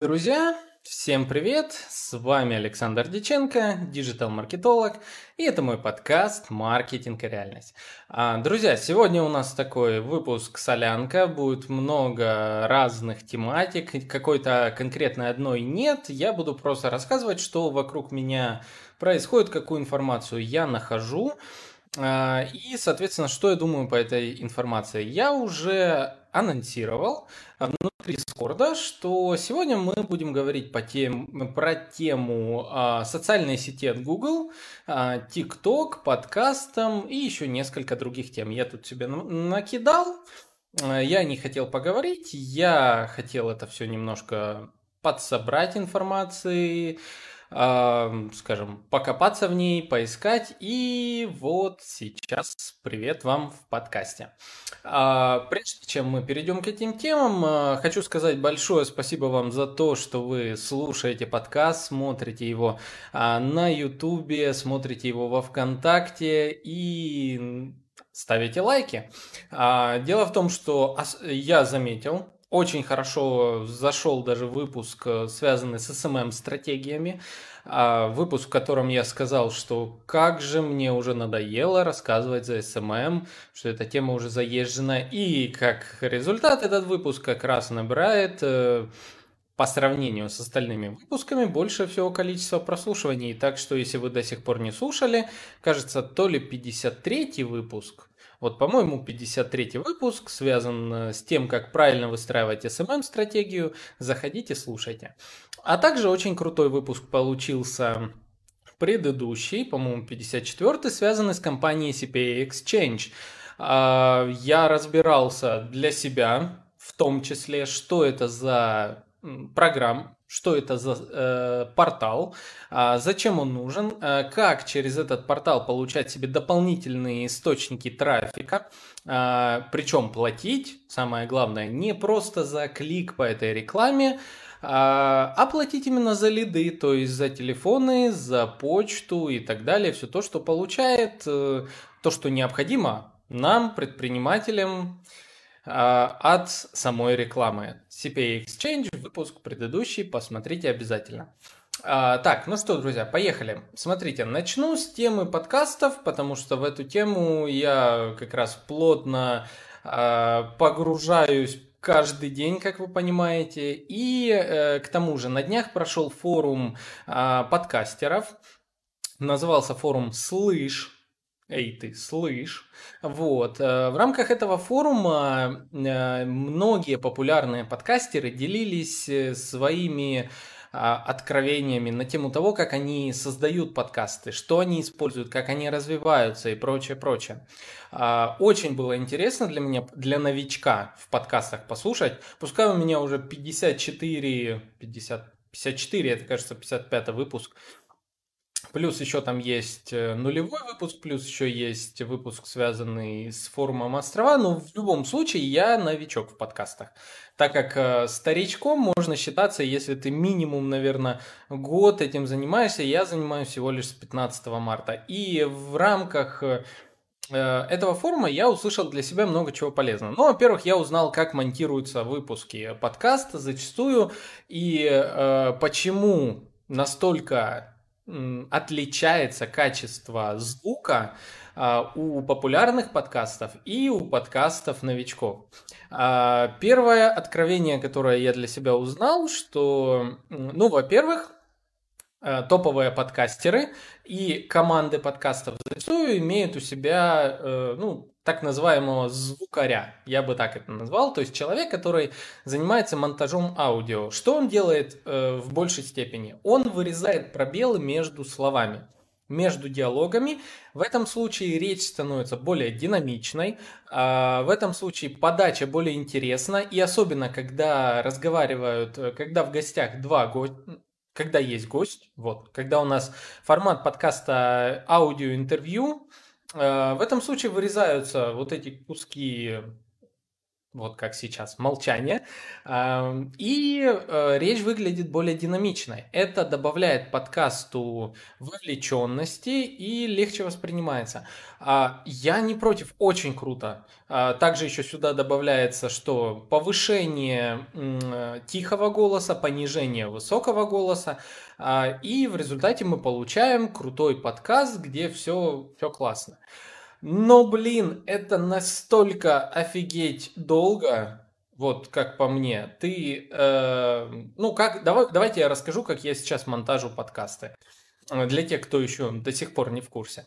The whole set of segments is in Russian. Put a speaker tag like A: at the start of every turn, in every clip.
A: Друзья, всем привет! С вами Александр Диченко, диджитал-маркетолог, и это мой подкаст «Маркетинг и реальность». А, друзья, сегодня у нас такой выпуск «Солянка», будет много разных тематик, какой-то конкретной одной нет, я буду просто рассказывать, что вокруг меня происходит, какую информацию я нахожу, а, и, соответственно, что я думаю по этой информации. Я уже анонсировал внутри Дискорда, что сегодня мы будем говорить по тем, про тему а, социальной сети от Google, а, TikTok, подкастом и еще несколько других тем. Я тут себе накидал, а, я не хотел поговорить, я хотел это все немножко подсобрать информации, скажем, покопаться в ней, поискать. И вот сейчас привет вам в подкасте. А, прежде чем мы перейдем к этим темам, а, хочу сказать большое спасибо вам за то, что вы слушаете подкаст, смотрите его а, на Ютубе, смотрите его во Вконтакте и ставите лайки. Дело в том, что я заметил, очень хорошо зашел даже выпуск, э, связанный с SMM-стратегиями. А, выпуск, в котором я сказал, что как же мне уже надоело рассказывать за SMM, что эта тема уже заезжена. И как результат этот выпуск как раз набирает э, по сравнению с остальными выпусками больше всего количества прослушиваний. Так что если вы до сих пор не слушали, кажется, то ли 53 выпуск, вот, по-моему, 53 выпуск связан э, с тем, как правильно выстраивать SMM-стратегию. Заходите, слушайте. А также очень крутой выпуск получился предыдущий, по-моему, 54 связанный с компанией CPA Exchange. А, я разбирался для себя, в том числе, что это за программ, что это за э, портал, э, зачем он нужен, э, как через этот портал получать себе дополнительные источники трафика, э, причем платить, самое главное, не просто за клик по этой рекламе, а, а платить именно за лиды, то есть за телефоны, за почту и так далее, все то, что получает, э, то, что необходимо нам, предпринимателям, а, от самой рекламы. CPA Exchange, выпуск предыдущий, посмотрите обязательно. А, так, ну что, друзья, поехали. Смотрите, начну с темы подкастов, потому что в эту тему я как раз плотно а, погружаюсь каждый день, как вы понимаете. И э, к тому же на днях прошел форум подкастеров. Назывался форум «Слышь». Эй, ты слышь. Вот. Э, в рамках этого форума э, многие популярные подкастеры делились э, своими а, откровениями на тему того, как они создают подкасты, что они используют, как они развиваются и прочее, прочее. А, очень было интересно для меня, для новичка в подкастах послушать. Пускай у меня уже 54, 50, 54, это, кажется, 55 выпуск Плюс еще там есть э, нулевой выпуск, плюс еще есть выпуск, связанный с форумом острова. Но в любом случае я новичок в подкастах. Так как э, старичком можно считаться, если ты минимум, наверное, год этим занимаешься. Я занимаюсь всего лишь с 15 марта. И в рамках э, этого форума я услышал для себя много чего полезного. Ну, во-первых, я узнал, как монтируются выпуски подкаста зачастую и э, почему настолько отличается качество звука а, у популярных подкастов и у подкастов новичков. А, первое откровение, которое я для себя узнал, что, ну, во-первых, а, топовые подкастеры и команды подкастов зачастую имеют у себя, э, ну, так называемого звукаря, я бы так это назвал, то есть человек, который занимается монтажом аудио. Что он делает э, в большей степени? Он вырезает пробелы между словами между диалогами. В этом случае речь становится более динамичной, а в этом случае подача более интересна, и особенно когда разговаривают, э, когда в гостях два гостя, когда есть гость, вот, когда у нас формат подкаста Э, в этом случае вырезаются вот эти куски вот как сейчас, молчание, и э, речь выглядит более динамичной. Это добавляет подкасту вовлеченности и легче воспринимается. А, я не против, очень круто. А, также еще сюда добавляется, что повышение тихого голоса, понижение высокого голоса, и в результате мы получаем крутой подкаст, где все, все классно. Но, блин, это настолько офигеть долго, вот как по мне. Ты, э, ну как, давай, давайте я расскажу, как я сейчас монтажу подкасты. Для тех, кто еще до сих пор не в курсе.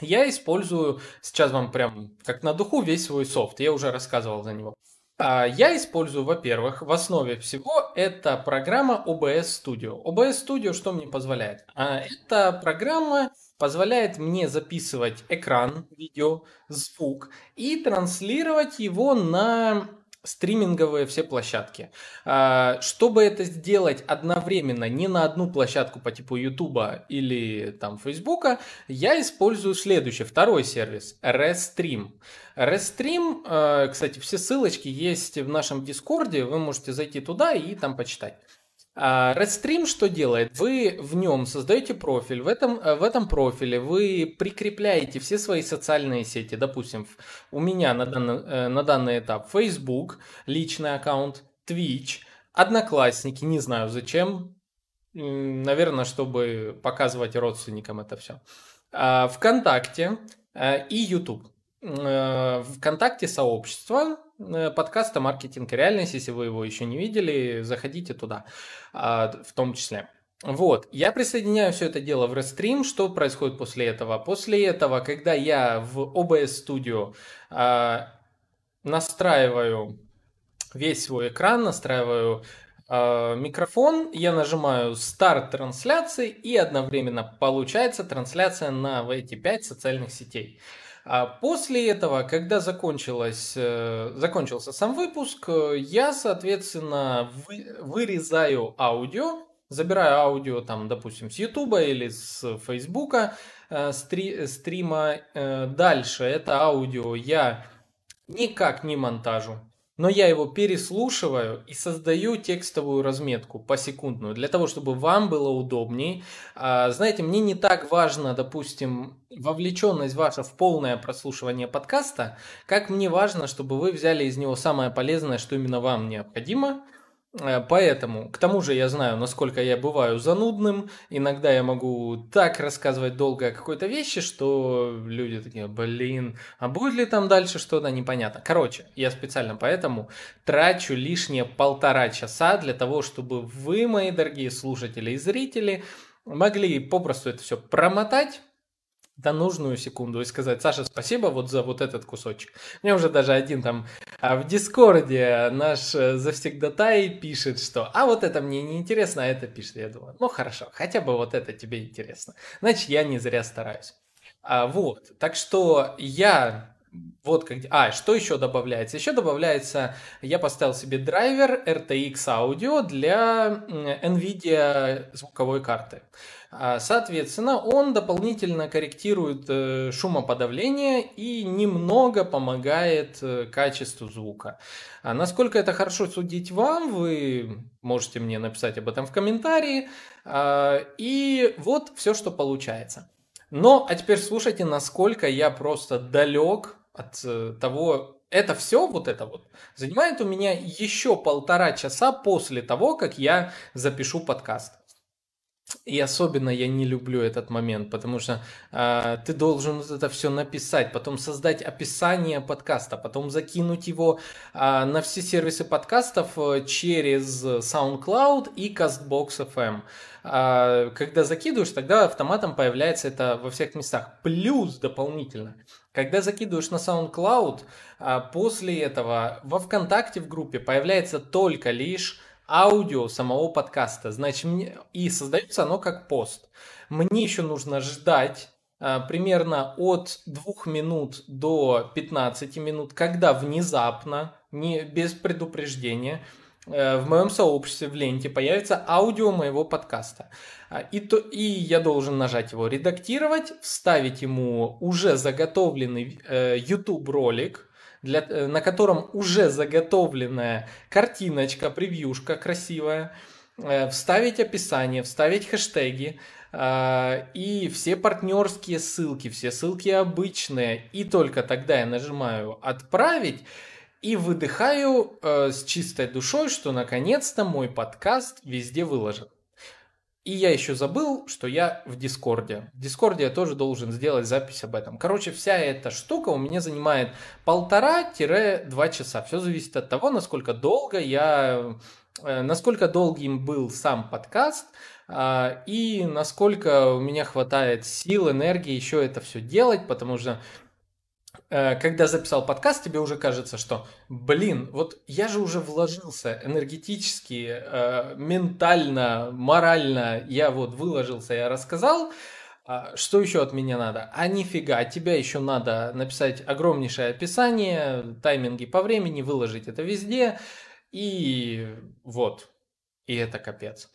A: Я использую, сейчас вам прям как на духу, весь свой софт. Я уже рассказывал за него. А, я использую, во-первых, в основе всего это программа OBS Studio. OBS Studio что мне позволяет? А, эта программа позволяет мне записывать экран, видео, звук и транслировать его на стриминговые все площадки. А, чтобы это сделать одновременно не на одну площадку по типу YouTube или там Facebook, я использую следующий, второй сервис, Restream. Restream, а, кстати, все ссылочки есть в нашем Дискорде, вы можете зайти туда и там почитать. А Redstream что делает? Вы в нем создаете профиль, в этом, э, в этом профиле вы прикрепляете все свои социальные сети. Допустим, у меня на данный, э, на данный этап Facebook, личный аккаунт, Twitch, Одноклассники, не знаю зачем, наверное, чтобы показывать родственникам это все. А ВКонтакте э, и YouTube. ВКонтакте сообщество, Э, подкаста «Маркетинг и реальность». Если вы его еще не видели, заходите туда а, в том числе. Вот, я присоединяю все это дело в Restream. Что происходит после этого? После этого, когда я в OBS Studio э, настраиваю весь свой экран, настраиваю э, микрофон, я нажимаю старт трансляции и одновременно получается трансляция на эти пять социальных сетей. А после этого, когда закончилось, э, закончился сам выпуск, э, я, соответственно, вы, вырезаю аудио, забираю аудио, там, допустим, с YouTube или с Facebook э, стри, стрима. Дальше это аудио я никак не монтажу но я его переслушиваю и создаю текстовую разметку посекундную, для того, чтобы вам было удобней. А, знаете, мне не так важно, допустим, вовлеченность ваша в полное прослушивание подкаста, как мне важно, чтобы вы взяли из него самое полезное, что именно вам необходимо, поэтому, к тому же я знаю, насколько я бываю занудным. Иногда я могу так рассказывать долго о какой-то вещи, что люди такие, блин, а будет ли там дальше что-то непонятно. Короче, я специально поэтому трачу лишние полтора часа для того, чтобы вы, мои дорогие слушатели и зрители, могли попросту это все промотать, до нужную секунду и сказать, Саша, спасибо вот за вот этот кусочек. Мне уже даже один там а в Дискорде наш э, завсегдатай пишет, что а вот это мне не интересно, а это пишет. Я думаю, ну хорошо, хотя бы вот это тебе интересно. Значит, я не зря стараюсь. А, вот, так что я вот как... А, что еще добавляется? Еще добавляется, я поставил себе драйвер RTX Audio для NVIDIA звуковой карты. А, соответственно, он дополнительно корректирует э, шумоподавление и немного помогает э, качеству звука. А насколько это хорошо судить вам, вы можете мне написать об этом в комментарии. А, и вот все, что получается. Но, а теперь слушайте, насколько я просто далек от э, того, это все, вот это вот, занимает у меня еще полтора часа после того, как я запишу подкаст. И особенно я не люблю этот момент, потому что э, ты должен это все написать, потом создать описание подкаста, потом закинуть его э, на все сервисы подкастов э, через SoundCloud и CastBox FM. Э, когда закидываешь, тогда автоматом появляется это во всех местах. Плюс дополнительно, когда закидываешь на SoundCloud, э, после этого во ВКонтакте в группе появляется только лишь аудио самого подкаста. Значит, мне... и создается оно как пост. Мне еще нужно ждать а, примерно от 2 минут до 15 минут, когда внезапно, не, без предупреждения, э, в моем сообществе в ленте появится аудио моего подкаста. А, и, то, и я должен нажать его редактировать, вставить ему уже заготовленный э, YouTube ролик, для, э, на котором уже заготовленная картиночка, превьюшка красивая, э, вставить описание, вставить хэштеги, э, и все партнерские ссылки, все ссылки обычные, и только тогда я нажимаю «Отправить», и выдыхаю э, с чистой душой, что наконец-то мой подкаст везде выложен. И я еще забыл, что я в Дискорде. В Дискорде я тоже должен сделать запись об этом. Короче, вся эта штука у меня занимает полтора-два часа. Все зависит от того, насколько долго я... Э, насколько долгим был сам подкаст, э, и насколько у меня хватает сил, энергии еще это все делать, потому что когда записал подкаст, тебе уже кажется, что, блин, вот я же уже вложился энергетически, э, ментально, морально, я вот выложился, я рассказал, а что еще от меня надо? А нифига, тебя еще надо написать огромнейшее описание, тайминги по времени, выложить это везде, и вот, и это капец.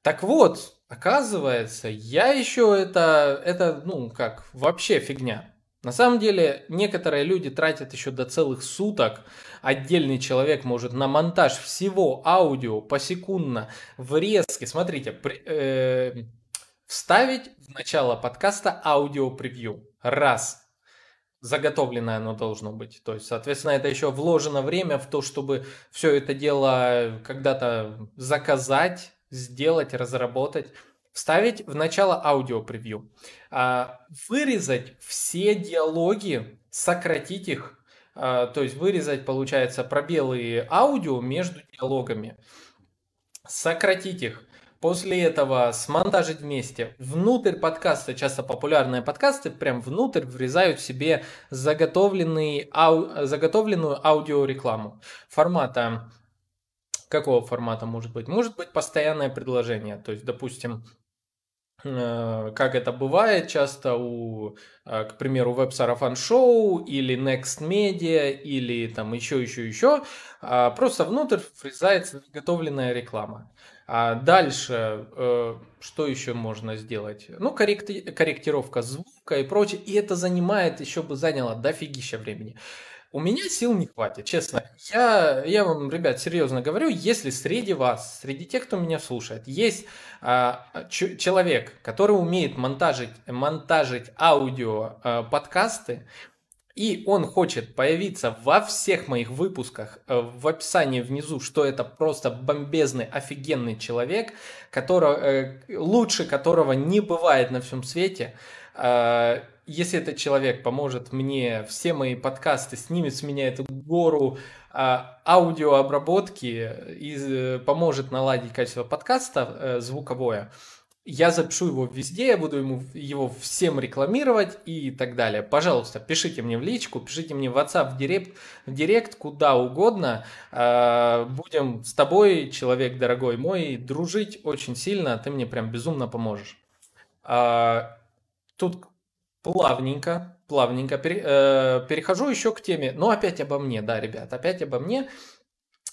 A: Так вот, оказывается, я еще это, это, ну, как, вообще фигня. На самом деле, некоторые люди тратят еще до целых суток. Отдельный человек может на монтаж всего аудио посекундно, врезки, смотрите, при, э, вставить в начало подкаста аудио-превью. Раз. Заготовленное оно должно быть. То есть, соответственно, это еще вложено время в то, чтобы все это дело когда-то заказать, сделать, разработать вставить в начало аудио-превью, а, вырезать все диалоги, сократить их, а, то есть вырезать, получается, пробелы аудио между диалогами, сократить их, После этого смонтажить вместе. Внутрь подкаста, часто популярные подкасты, прям внутрь врезают себе заготовленный, ау, заготовленную аудиорекламу формата какого формата может быть? Может быть постоянное предложение. То есть, допустим, как это бывает часто у, э, к примеру, веб-сарафан шоу или Next Media или там еще, еще, еще, а, просто внутрь врезается заготовленная реклама. А дальше, э, что еще можно сделать? Ну, корректи- корректировка звука и прочее. И это занимает, еще бы заняло дофигища времени. У меня сил не хватит, честно. Я, я вам, ребят, серьезно говорю, если среди вас, среди тех, кто меня слушает, есть а, ч- человек, который умеет монтажить, монтажить аудио а, подкасты, и он хочет появиться во всех моих выпусках а, в описании внизу, что это просто бомбезный, офигенный человек, который, э, лучше которого не бывает на всем свете, а, если этот человек поможет мне все мои подкасты, снимет с меня эту гору а, аудиообработки и э, поможет наладить качество подкаста э, звуковое, я запишу его везде, я буду ему его всем рекламировать и так далее. Пожалуйста, пишите мне в личку, пишите мне в WhatsApp, в директ, в директ куда угодно. Э, будем с тобой, человек дорогой мой, дружить очень сильно, ты мне прям безумно поможешь. Э, тут плавненько, плавненько пере, э, перехожу еще к теме. Но опять обо мне, да, ребят, опять обо мне.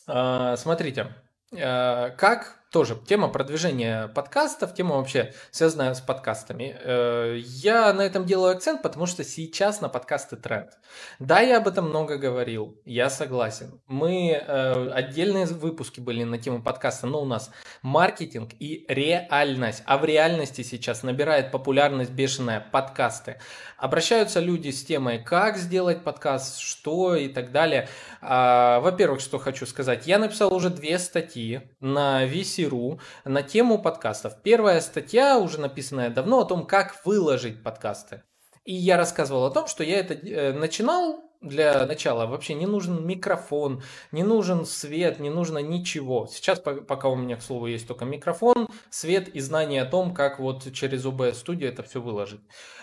A: Э, смотрите, э, как тоже тема продвижения подкастов, тема вообще связанная с подкастами. Э, я на этом делаю акцент, потому что сейчас на подкасты тренд. Да, я об этом много говорил, я согласен. Мы э, отдельные выпуски были на тему подкаста, но у нас маркетинг и реальность. А в реальности сейчас набирает популярность бешеная подкасты. Обращаются люди с темой, как сделать подкаст, что и так далее. А, во-первых, что хочу сказать, я написал уже две статьи на VC VC.ru на тему подкастов. Первая статья, уже написанная давно, о том, как выложить подкасты. И я рассказывал о том, что я это э, начинал для начала. Вообще не нужен микрофон, не нужен свет, не нужно ничего. Сейчас пока у меня, к слову, есть только микрофон, свет и знание о том, как вот через OBS Studio это все выложить.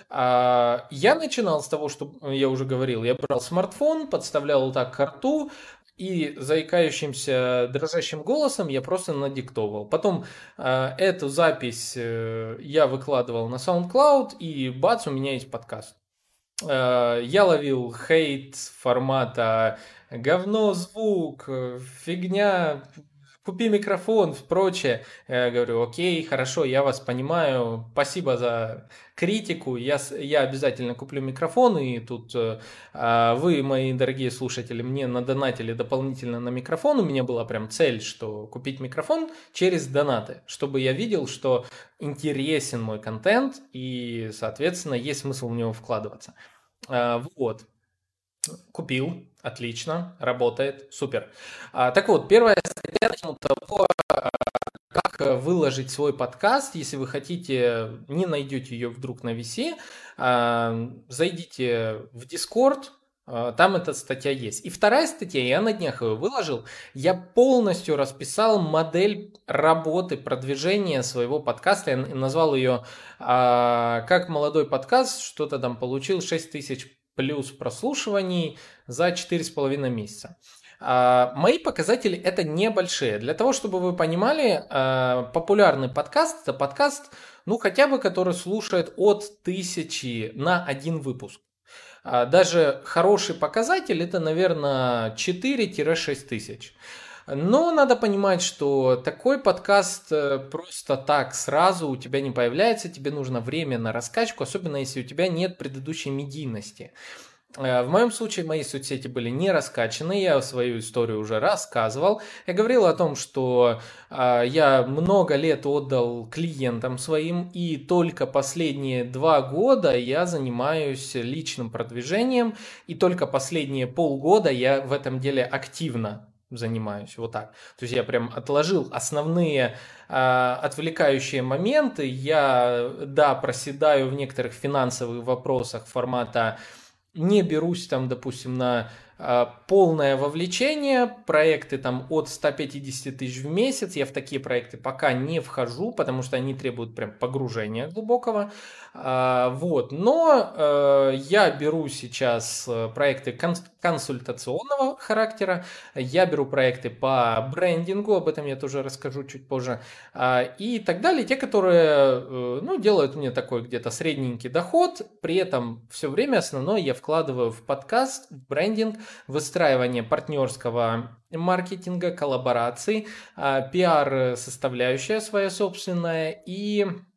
A: А, я начинал с того, что я уже говорил, я брал смартфон, подставлял так к рту, и заикающимся дрожащим голосом я просто надиктовал. Потом э, эту запись э, я выкладывал на SoundCloud, и бац, у меня есть подкаст. Э, я ловил хейт формата говно звук, фигня, купи микрофон, прочее. Я говорю, окей, хорошо, я вас понимаю, спасибо за критику, я, я обязательно куплю микрофон, и тут э, а, вы, мои дорогие слушатели, мне надонатили дополнительно на микрофон, у меня была прям цель, что купить микрофон через донаты, чтобы я видел, что интересен мой контент, и, соответственно, есть смысл в него вкладываться. А, вот. Купил, отлично, работает, супер. А, так вот, первая статья на того, как выложить свой подкаст, если вы хотите, не найдете ее вдруг на VC, а, зайдите в Discord, а, там эта статья есть. И вторая статья, я на днях ее выложил, я полностью расписал модель работы, продвижения своего подкаста. Я назвал ее «Как молодой подкаст», что-то там получил 6 тысяч плюс прослушиваний за 4,5 месяца. А, мои показатели это небольшие. Для того, чтобы вы понимали, а, популярный подкаст это подкаст, ну хотя бы, который слушает от тысячи на один выпуск. А, даже хороший показатель это, наверное, 4-6 тысяч. Но надо понимать, что такой подкаст э, просто так сразу у тебя не появляется, тебе нужно время на раскачку, особенно если у тебя нет предыдущей медийности. Э, в моем случае мои соцсети были не раскачаны, я свою историю уже рассказывал. Я говорил о том, что э, я много лет отдал клиентам своим, и только последние два года я занимаюсь личным продвижением, и только последние полгода я в этом деле активно занимаюсь, вот так. То есть я прям отложил основные э, отвлекающие моменты. Я, да, проседаю в некоторых финансовых вопросах формата не берусь там, допустим, на а, полное вовлечение, проекты там от 150 тысяч в месяц, я в такие проекты пока не вхожу, потому что они требуют прям погружения глубокого, вот, но э, я беру сейчас э, проекты консультационного характера, я беру проекты по брендингу, об этом я тоже расскажу чуть позже, а, и так далее, те, которые, э, ну, делают мне такой где-то средненький доход, при этом все время основное я вкладываю в подкаст, в брендинг, выстраивание партнерского маркетинга, коллабораций, а, пиар-составляющая своя собственная и а,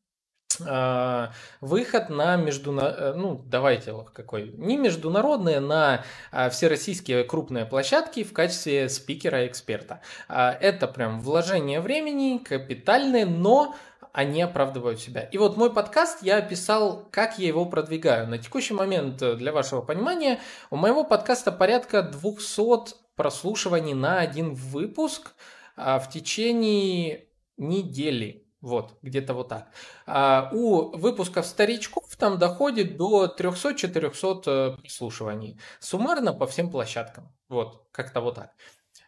A: выход на международные, ну давайте какой, не международные, на а, всероссийские крупные площадки в качестве спикера-эксперта. Это прям вложение времени, капитальное, но они оправдывают себя. И вот мой подкаст я описал, как я его продвигаю. На текущий момент, э, для вашего понимания, у моего подкаста порядка 200 прослушиваний на один выпуск а, в течение недели. Вот, где-то вот так. А у выпусков старичков там доходит до 300-400 э, прослушиваний. Суммарно по всем площадкам. Вот, как-то вот так.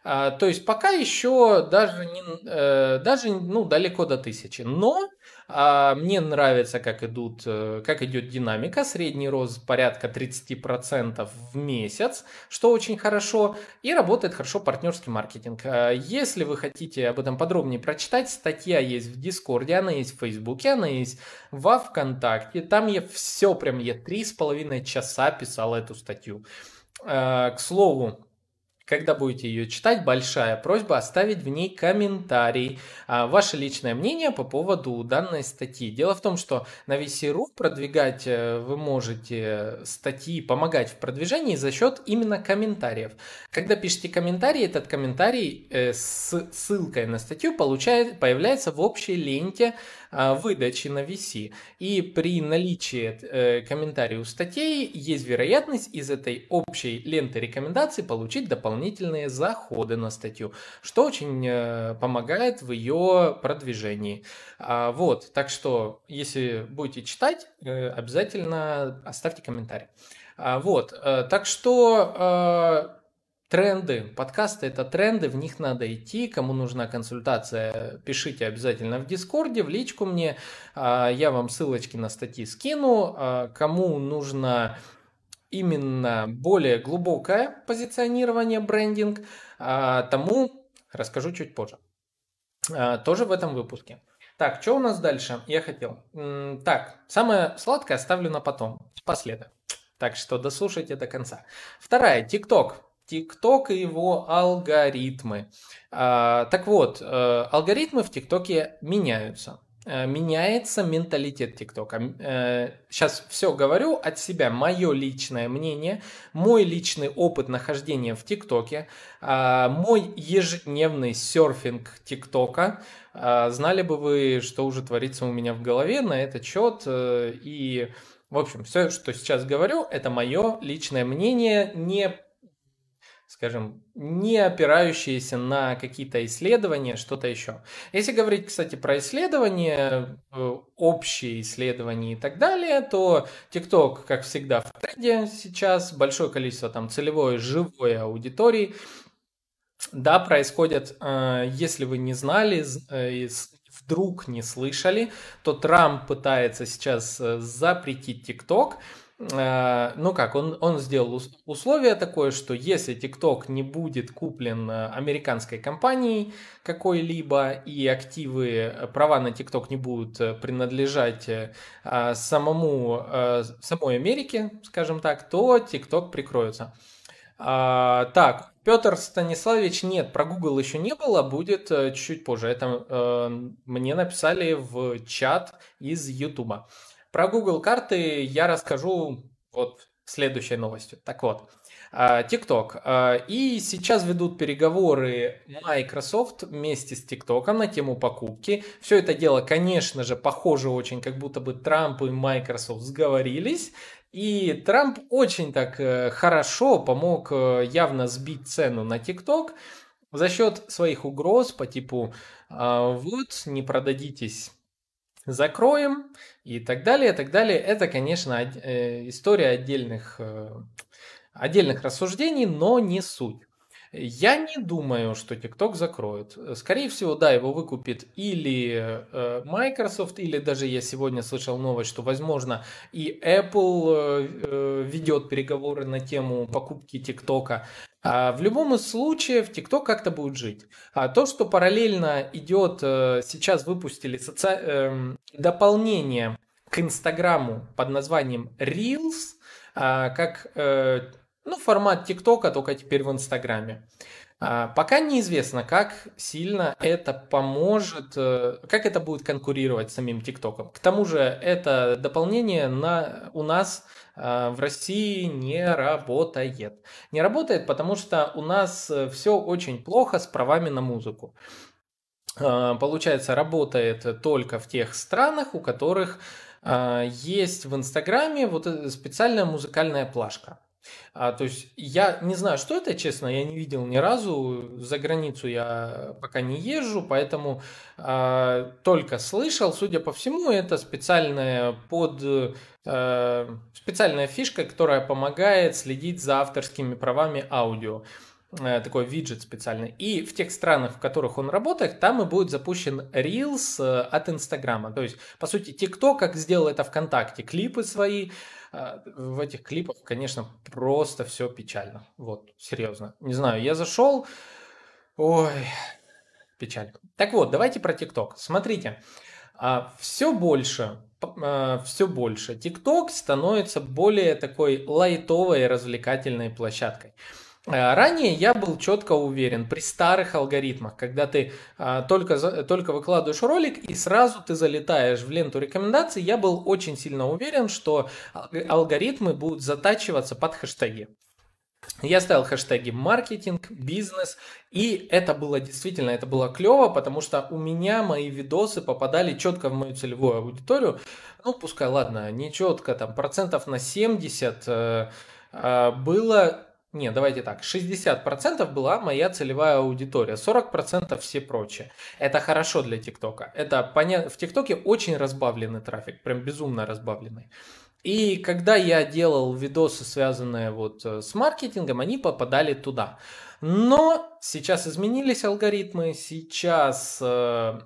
A: А, то есть пока еще даже, не, э, даже ну, далеко до тысячи. Но а, мне нравится, как, идут, э, как идет динамика. Средний рост порядка 30% в месяц, что очень хорошо. И работает хорошо партнерский маркетинг. А, если вы хотите об этом подробнее прочитать, статья есть в Дискорде, она есть в Фейсбуке, она есть во Вконтакте. Там я все прям, я три с половиной часа писал эту статью. А, к слову, когда будете ее читать, большая просьба оставить в ней комментарий, а, ваше личное мнение по поводу данной статьи. Дело в том, что на VC.ru продвигать э, вы можете статьи, помогать в продвижении за счет именно комментариев. Когда пишете комментарий, этот комментарий э, с ссылкой на статью получает, появляется в общей ленте выдачи на VC. И при наличии э, комментариев статей есть вероятность из этой общей ленты рекомендаций получить дополнительные заходы на статью, что очень э, помогает в ее продвижении. А, вот, так что, если будете читать, э, обязательно оставьте комментарий. А, вот, так что Тренды. Подкасты это тренды, в них надо идти. Кому нужна консультация, пишите обязательно в Дискорде, в личку мне. А, я вам ссылочки на статьи скину. А, кому нужно именно более глубокое позиционирование, брендинг, а, тому расскажу чуть позже. Тоже в этом выпуске. Так, что у нас дальше? Я хотел. Так, самое сладкое оставлю на потом, последок. Так что дослушайте до конца. Вторая, ТикТок. ТикТок и его алгоритмы. А, так вот, э, алгоритмы в ТикТоке меняются. Э, меняется менталитет ТикТока. Сейчас все говорю от себя, мое личное мнение, мой личный опыт нахождения в ТикТоке, а, мой ежедневный серфинг ТикТока. А, знали бы вы, что уже творится у меня в голове на этот счет. Э, и, в общем, все, что сейчас говорю, это мое личное мнение, не скажем, не опирающиеся на какие-то исследования, что-то еще. Если говорить, кстати, про исследования, э, общие исследования и так далее, то TikTok, как всегда, в тренде сейчас, большое количество там целевой живой аудитории. Да, происходят, э, если вы не знали, э, вдруг не слышали, то Трамп пытается сейчас запретить TikTok, ну как, он, он сделал условие такое, что если TikTok не будет куплен э, американской компанией какой-либо и активы, э, права на TikTok не будут принадлежать самому, самой Америке, скажем так, то TikTok прикроется. А, так, Петр Станиславович, нет, про Google еще не было, будет чуть-чуть позже. Это э, мне написали в чат из YouTube. Про Google карты я расскажу вот следующей новостью. Так вот, а, TikTok. А, и сейчас ведут переговоры Microsoft вместе с TikTok на тему покупки. Все это дело, конечно же, похоже очень, как будто бы Трамп и Microsoft сговорились. И Трамп очень так э, хорошо помог э, явно сбить цену на TikTok за счет своих угроз по типу «А, вот, не продадитесь закроем и так далее, и так далее. Это, конечно, э, история отдельных, э, отдельных рассуждений, но не суть. Я не думаю, что TikTok закроют. Скорее всего, да, его выкупит или э, Microsoft, или даже я сегодня слышал новость, что, возможно, и Apple ведет переговоры на тему покупки TikTok. А в любом из случаев TikTok как-то будет жить. А то, что параллельно идет, э, сейчас выпустили соци... Эм, дополнение к Инстаграму под названием Reels, а, как э, ну, формат ТикТока, только теперь в Инстаграме. А, пока неизвестно, как сильно это поможет, э, как это будет конкурировать с самим ТикТоком. К тому же это дополнение на, у нас а, в России не работает. Не работает, потому что у нас э, все очень плохо с правами на музыку. А, получается, работает только в тех странах, у которых есть в Инстаграме вот специальная музыкальная плашка. А, то есть я не знаю, что это, честно, я не видел ни разу. За границу я пока не езжу, поэтому а, только слышал. Судя по всему, это специальная под а, специальная фишка, которая помогает следить за авторскими правами аудио э, такой виджет специальный. И в тех странах, в которых он работает, там и будет запущен Reels э, от Инстаграма. То есть, по сути, TikTok, как сделал это ВКонтакте, клипы свои, а, в этих клипах, конечно, просто все печально. Вот, серьезно. Не знаю, я зашел, ой, печаль. Так вот, давайте про ТикТок. Смотрите, а, все больше, все больше. ТикТок становится более такой лайтовой развлекательной площадкой. Э, ранее я был четко уверен при старых алгоритмах, когда ты а, только, только выкладываешь ролик и сразу ты залетаешь в ленту рекомендаций, я был очень сильно уверен, что алгоритмы будут затачиваться под хэштеги. Я ставил хэштеги маркетинг, бизнес, и это было действительно, это было клево, потому что у меня мои видосы попадали четко в мою целевую аудиторию. Ну, пускай, ладно, не четко, там процентов на 70 э, э, было не, давайте так, 60% была моя целевая аудитория, 40% все прочие. Это хорошо для ТикТока. Это понятно, в ТикТоке очень разбавленный трафик, прям безумно разбавленный. И когда я делал видосы, связанные вот э, с маркетингом, они попадали туда. Но сейчас изменились алгоритмы, сейчас, э,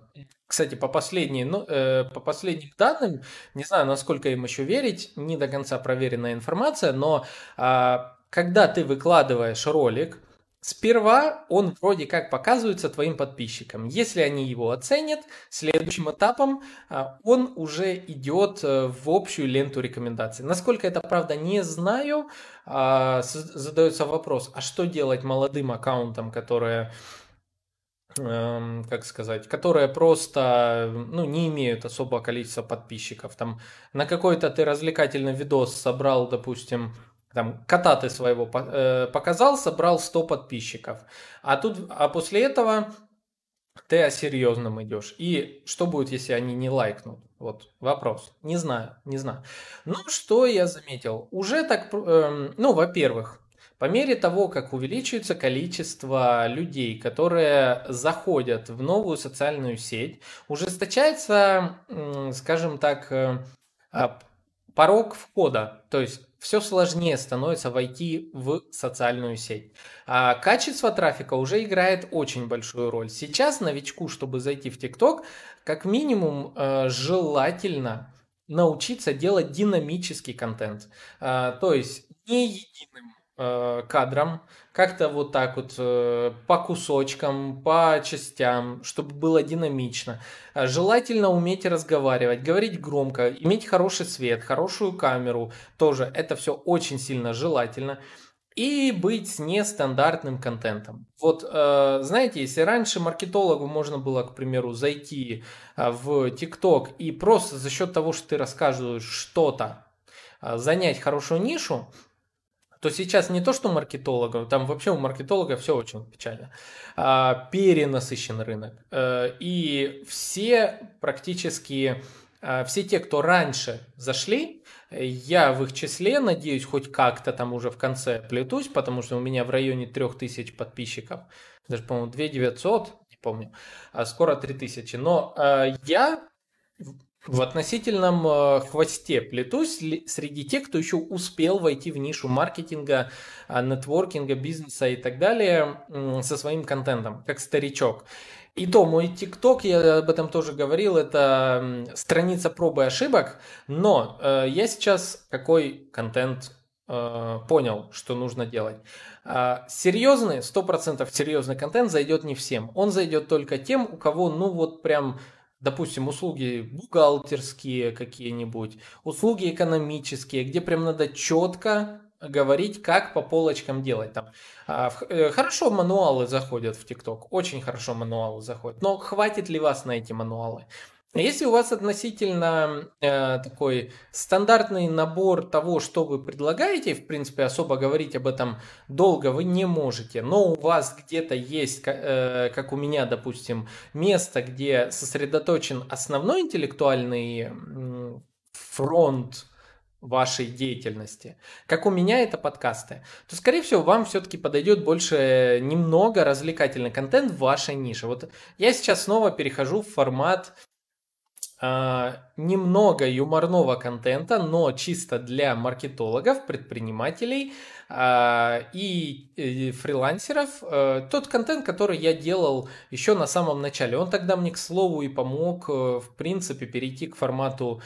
A: кстати, по, последней, ну, э, по последним данным, не знаю, насколько им еще верить, не до конца проверенная информация, но а, когда ты выкладываешь ролик, Сперва он вроде как показывается твоим подписчикам. Если они его оценят, следующим этапом а, он уже идет э, в общую ленту рекомендаций. Насколько это правда, не знаю. А, задается вопрос, а что делать молодым аккаунтам, которые эм, как сказать, которые просто ну, не имеют особого количества подписчиков. Там на какой-то ты развлекательный видос собрал, допустим, там, кота ты своего э, показал, собрал 100 подписчиков. А тут, а после этого ты о серьезном идешь. И что будет, если они не лайкнут? Вот вопрос. Не знаю, не знаю. Ну, что я заметил? Уже так, э, ну, во-первых, по мере того, как увеличивается количество людей, которые заходят в новую социальную сеть, ужесточается, скажем так, э, а, порог входа. То есть все сложнее становится войти в социальную сеть. А качество трафика уже играет очень большую роль. Сейчас новичку, чтобы зайти в ТикТок, как минимум э, желательно научиться делать динамический контент. А, то есть не единым кадром, как-то вот так вот э, по кусочкам, по частям, чтобы было динамично. А желательно уметь разговаривать, говорить громко, иметь хороший свет, хорошую камеру, тоже это все очень сильно желательно. И быть нестандартным контентом. Вот, э, знаете, если раньше маркетологу можно было, к примеру, зайти э, в ТикТок и просто за счет того, что ты рассказываешь что-то, э, занять хорошую нишу, то сейчас не то, что маркетологов, там вообще у маркетолога все очень печально, а, перенасыщен рынок. А, и все практически, а, все те, кто раньше зашли, я в их числе, надеюсь, хоть как-то там уже в конце плетусь, потому что у меня в районе 3000 подписчиков, даже, по-моему, 2900, не помню, а скоро 3000. Но э, я в относительном э, хвосте плетусь среди тех, кто еще успел войти в нишу маркетинга, э, нетворкинга, бизнеса и так далее со своим контентом, как старичок. И то мой ТикТок, я об этом тоже говорил, это страница пробы ошибок, но э, я сейчас какой контент э, понял, что нужно делать. Э, серьезный, 100% серьезный контент зайдет не всем. Он зайдет только тем, у кого, ну вот прям допустим, услуги бухгалтерские какие-нибудь, услуги экономические, где прям надо четко говорить, как по полочкам делать там. А, э, хорошо мануалы заходят в ТикТок, очень хорошо мануалы заходят, но хватит ли вас на эти мануалы? Если у вас относительно э, такой стандартный набор того, что вы предлагаете, в принципе, особо говорить об этом долго вы не можете, но у вас где-то есть, э, как у меня, допустим, место, где сосредоточен основной интеллектуальный фронт вашей деятельности, как у меня это подкасты, то, скорее всего, вам все-таки подойдет больше немного развлекательный контент в вашей нише. Вот я сейчас снова перехожу в формат немного юморного контента, но чисто для маркетологов, предпринимателей а, и, фрилансеров. А, тот контент, который я делал еще на самом начале, он тогда мне, к слову, и помог, э, в принципе, перейти к формату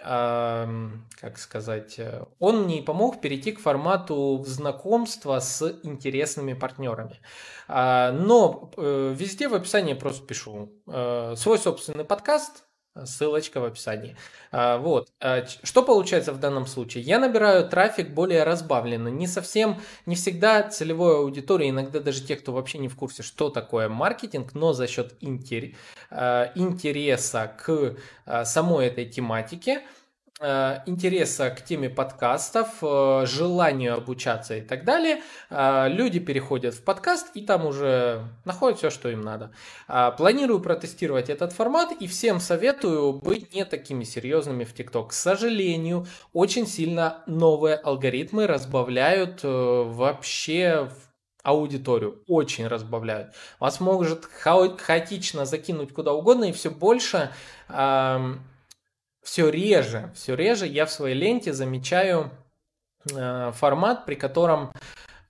A: как сказать, он мне помог перейти к формату знакомства с интересными партнерами. Но э, везде в описании просто пишу э, свой собственный подкаст, Ссылочка в описании. А, вот. А, что получается в данном случае? Я набираю трафик более разбавленно. Не совсем, не всегда целевой аудитории, иногда даже те, кто вообще не в курсе, что такое маркетинг, но за счет а, интереса к самой этой тематике – интереса к теме подкастов, э, желанию обучаться и так далее, э, люди переходят в подкаст и там уже находят все, что им надо. Планирую протестировать этот формат и всем советую быть не такими серьезными в ТикТок. К сожалению, очень сильно новые алгоритмы разбавляют вообще аудиторию, очень разбавляют. Вас может хаотично закинуть куда угодно и все больше все реже, все реже я в своей ленте замечаю э, формат, при котором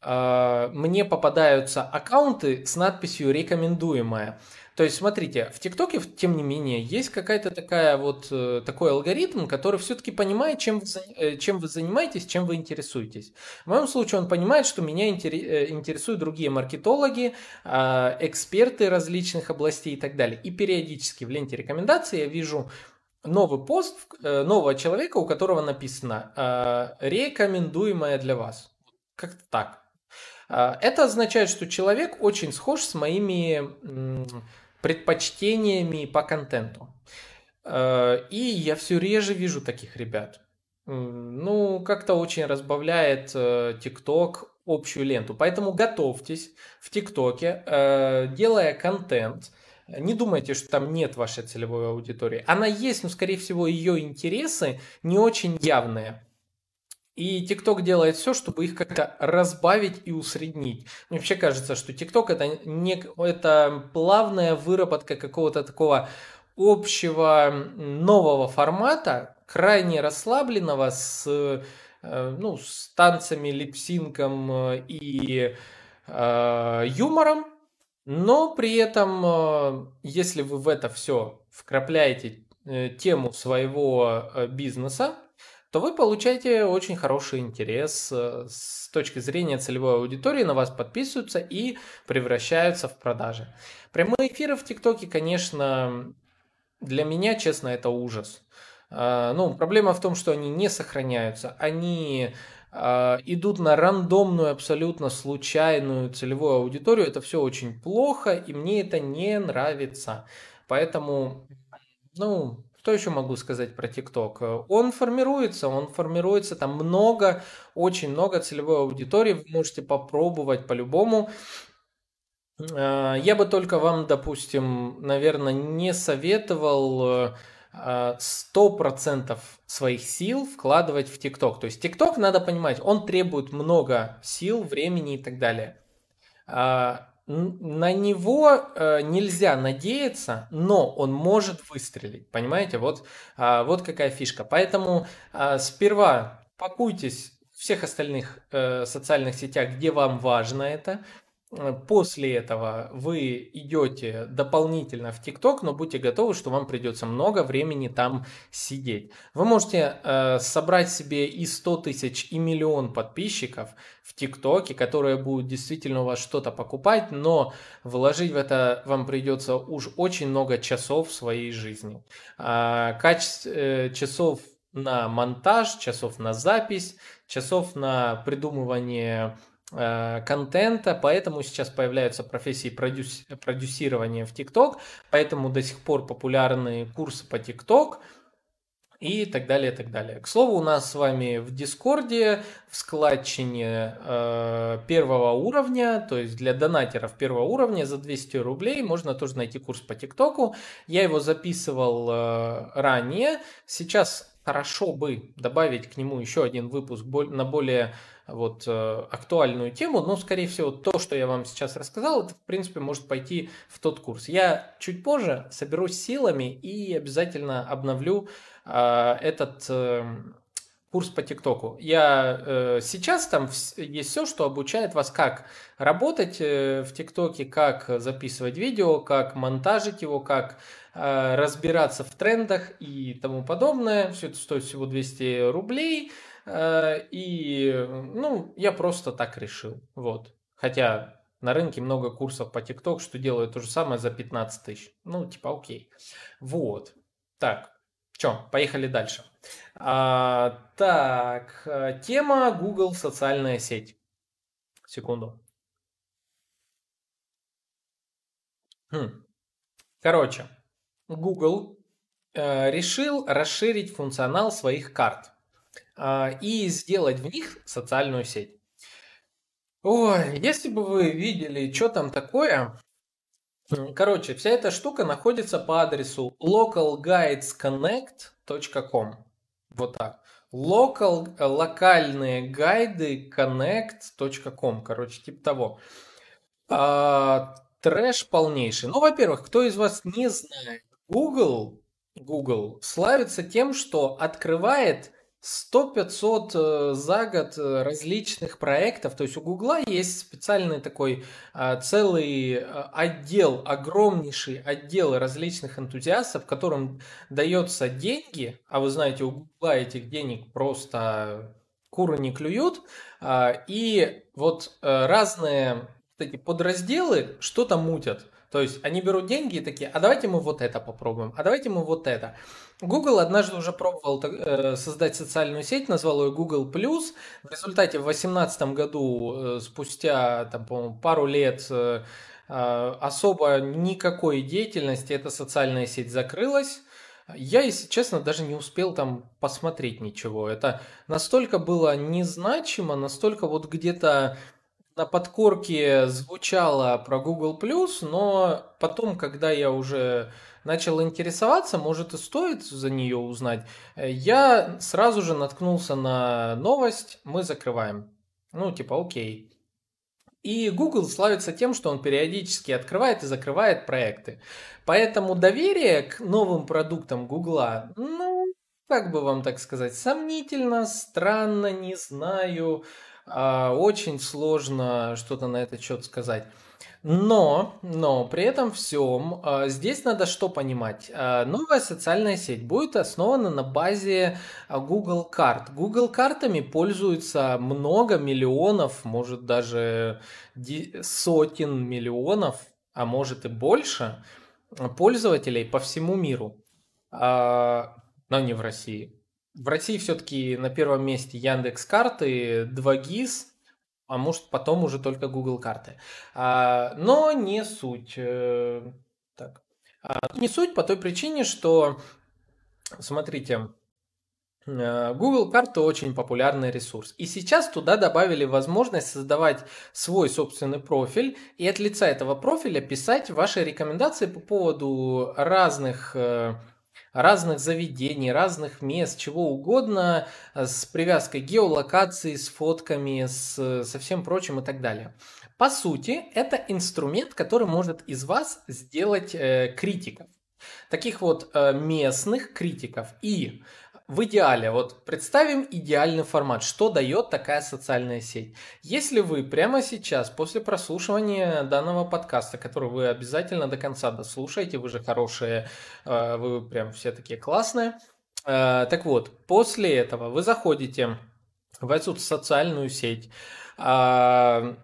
A: э, мне попадаются аккаунты с надписью «рекомендуемое». То есть, смотрите, в ТикТоке, тем не менее, есть какая-то такая вот э, такой алгоритм, который все-таки понимает, чем вы, э, чем вы занимаетесь, чем вы интересуетесь. В моем случае он понимает, что меня интересуют другие маркетологи, эксперты различных областей и так далее. И периодически в ленте рекомендаций я вижу новый пост нового человека, у которого написано «рекомендуемое для вас». Как-то так. А, это означает, что человек очень схож с моими предпочтениями по контенту. И я все реже вижу таких ребят. Ну, как-то очень разбавляет э, ТикТок общую ленту. Поэтому готовьтесь в ТикТоке, э, делая контент. Не думайте, что там нет вашей целевой аудитории. Она есть, но, скорее всего, ее интересы не очень явные. И TikTok делает все, чтобы их как-то разбавить и усреднить. Мне вообще кажется, что TikTok это, не, это плавная выработка какого-то такого общего нового формата, крайне расслабленного с, э, ну, с танцами, липсинком э, и э, юмором, но при этом, э, если вы в это все вкрапляете тему своего бизнеса, то вы получаете очень хороший интерес э, с точки зрения целевой аудитории, на вас подписываются и превращаются в продажи. Прямые эфиры в ТикТоке, конечно, для меня, честно, это ужас. Ну, проблема в том, что они не сохраняются, они идут на рандомную, абсолютно случайную целевую аудиторию. Это все очень плохо, и мне это не нравится. Поэтому, ну, что еще могу сказать про ТикТок? Он формируется, он формируется, там много, очень много целевой аудитории, вы можете попробовать по-любому. А, я бы только вам, допустим, наверное, не советовал 100% а, своих сил вкладывать в ТикТок. То есть ТикТок, надо понимать, он требует много сил, времени и так далее. А, на него э, нельзя надеяться, но он может выстрелить. Понимаете, вот, э, вот какая фишка. Поэтому э, сперва пакуйтесь всех остальных э, социальных сетях, где вам важно это. Э, после этого вы идете дополнительно в ТикТок, но будьте готовы, что вам придется много времени там сидеть. Вы можете э, собрать себе и 100 тысяч, и миллион подписчиков в ТикТоке, которые будут действительно у вас что-то покупать, но вложить в это вам придется уж очень много часов в своей жизни. А, качество э, часов на монтаж, часов на запись, часов на придумывание Э, контента, поэтому сейчас появляются профессии продюс... продюсирования в ТикТок, поэтому до сих пор популярны курсы по ТикТок и так далее, и так далее. К слову, у нас с вами в Дискорде в складчине э, первого уровня, то есть для донатеров первого уровня за 200 рублей можно тоже найти курс по ТикТоку. Я его записывал э, ранее, сейчас хорошо бы добавить к нему еще один выпуск на более вот э, актуальную тему, но, скорее всего, то, что я вам сейчас рассказал, это, в принципе, может пойти в тот курс. Я чуть позже соберусь силами и обязательно обновлю э, этот э, курс по ТикТоку. Я э, сейчас там есть все, что обучает вас, как работать э, в ТикТоке, как записывать видео, как монтажить его, как э, разбираться в трендах и тому подобное. Все это стоит всего 200 рублей. Э, и, ну, я просто так решил. Вот. Хотя на рынке много курсов по ТикТок, что делают то же самое за 15 тысяч. Ну, типа, окей. Вот. Так, что, поехали дальше. А, так, э, тема Google социальная сеть. Секунду. Хм. Короче, Google э, решил расширить функционал своих карт. А, и сделать в них социальную сеть. Ой, если бы вы видели, что там такое, Короче, вся эта штука находится по адресу localguidesconnect.com. Вот так. Local, локальные гайды connect.com. Короче, типа того. А, трэш полнейший. Ну, во-первых, кто из вас не знает, Google, Google славится тем, что открывает 100-500 э, за год э, различных проектов. То есть у Гугла есть специальный такой э, целый отдел, огромнейший отдел различных энтузиастов, которым дается деньги, а вы знаете, у Гугла этих денег просто куры не клюют, и вот разные эти подразделы что-то мутят. То есть они берут деньги и такие, а давайте мы вот это попробуем, а давайте мы вот это. Google однажды уже пробовал э, создать социальную сеть, назвал ее Google+. В результате в 2018 году, э, спустя там, пару лет э, особо никакой деятельности эта социальная сеть закрылась. Я, если честно, даже не успел там посмотреть ничего. Это настолько было незначимо, настолько вот где-то на подкорке звучало про Google+, но потом, когда я уже начал интересоваться, может и стоит за нее узнать, я сразу же наткнулся на новость, мы закрываем. Ну, типа, окей. И Google славится тем, что он периодически открывает и закрывает проекты. Поэтому доверие к новым продуктам Google, ну, как бы вам так сказать, сомнительно, странно, не знаю. А, очень сложно что-то на этот счет сказать. Но, но при этом всем а, здесь надо что понимать. А, новая социальная сеть будет основана на базе Google карт. Google картами пользуются много миллионов, может даже сотен миллионов, а может и больше пользователей по всему миру, но не в России. В России все-таки на первом месте Яндекс карты, 2GIS, а может потом уже только Google карты. А, но не суть. Э, так. А, не суть по той причине, что, смотрите, э, Google карты очень популярный ресурс. И сейчас туда добавили возможность создавать свой собственный профиль и от лица этого профиля писать ваши рекомендации по поводу разных э, разных заведений, разных мест, чего угодно, э, с привязкой геолокации, с фотками, с, со всем прочим и так далее. По сути, это инструмент, который может из вас сделать э, критиков. Таких вот э, местных критиков. И в идеале, вот представим идеальный формат, что дает такая социальная сеть. Если вы прямо сейчас, после прослушивания данного подкаста, который вы обязательно до конца дослушаете, вы же хорошие, э, вы прям все такие классные. Э, так вот, после этого вы заходите в эту социальную сеть, э,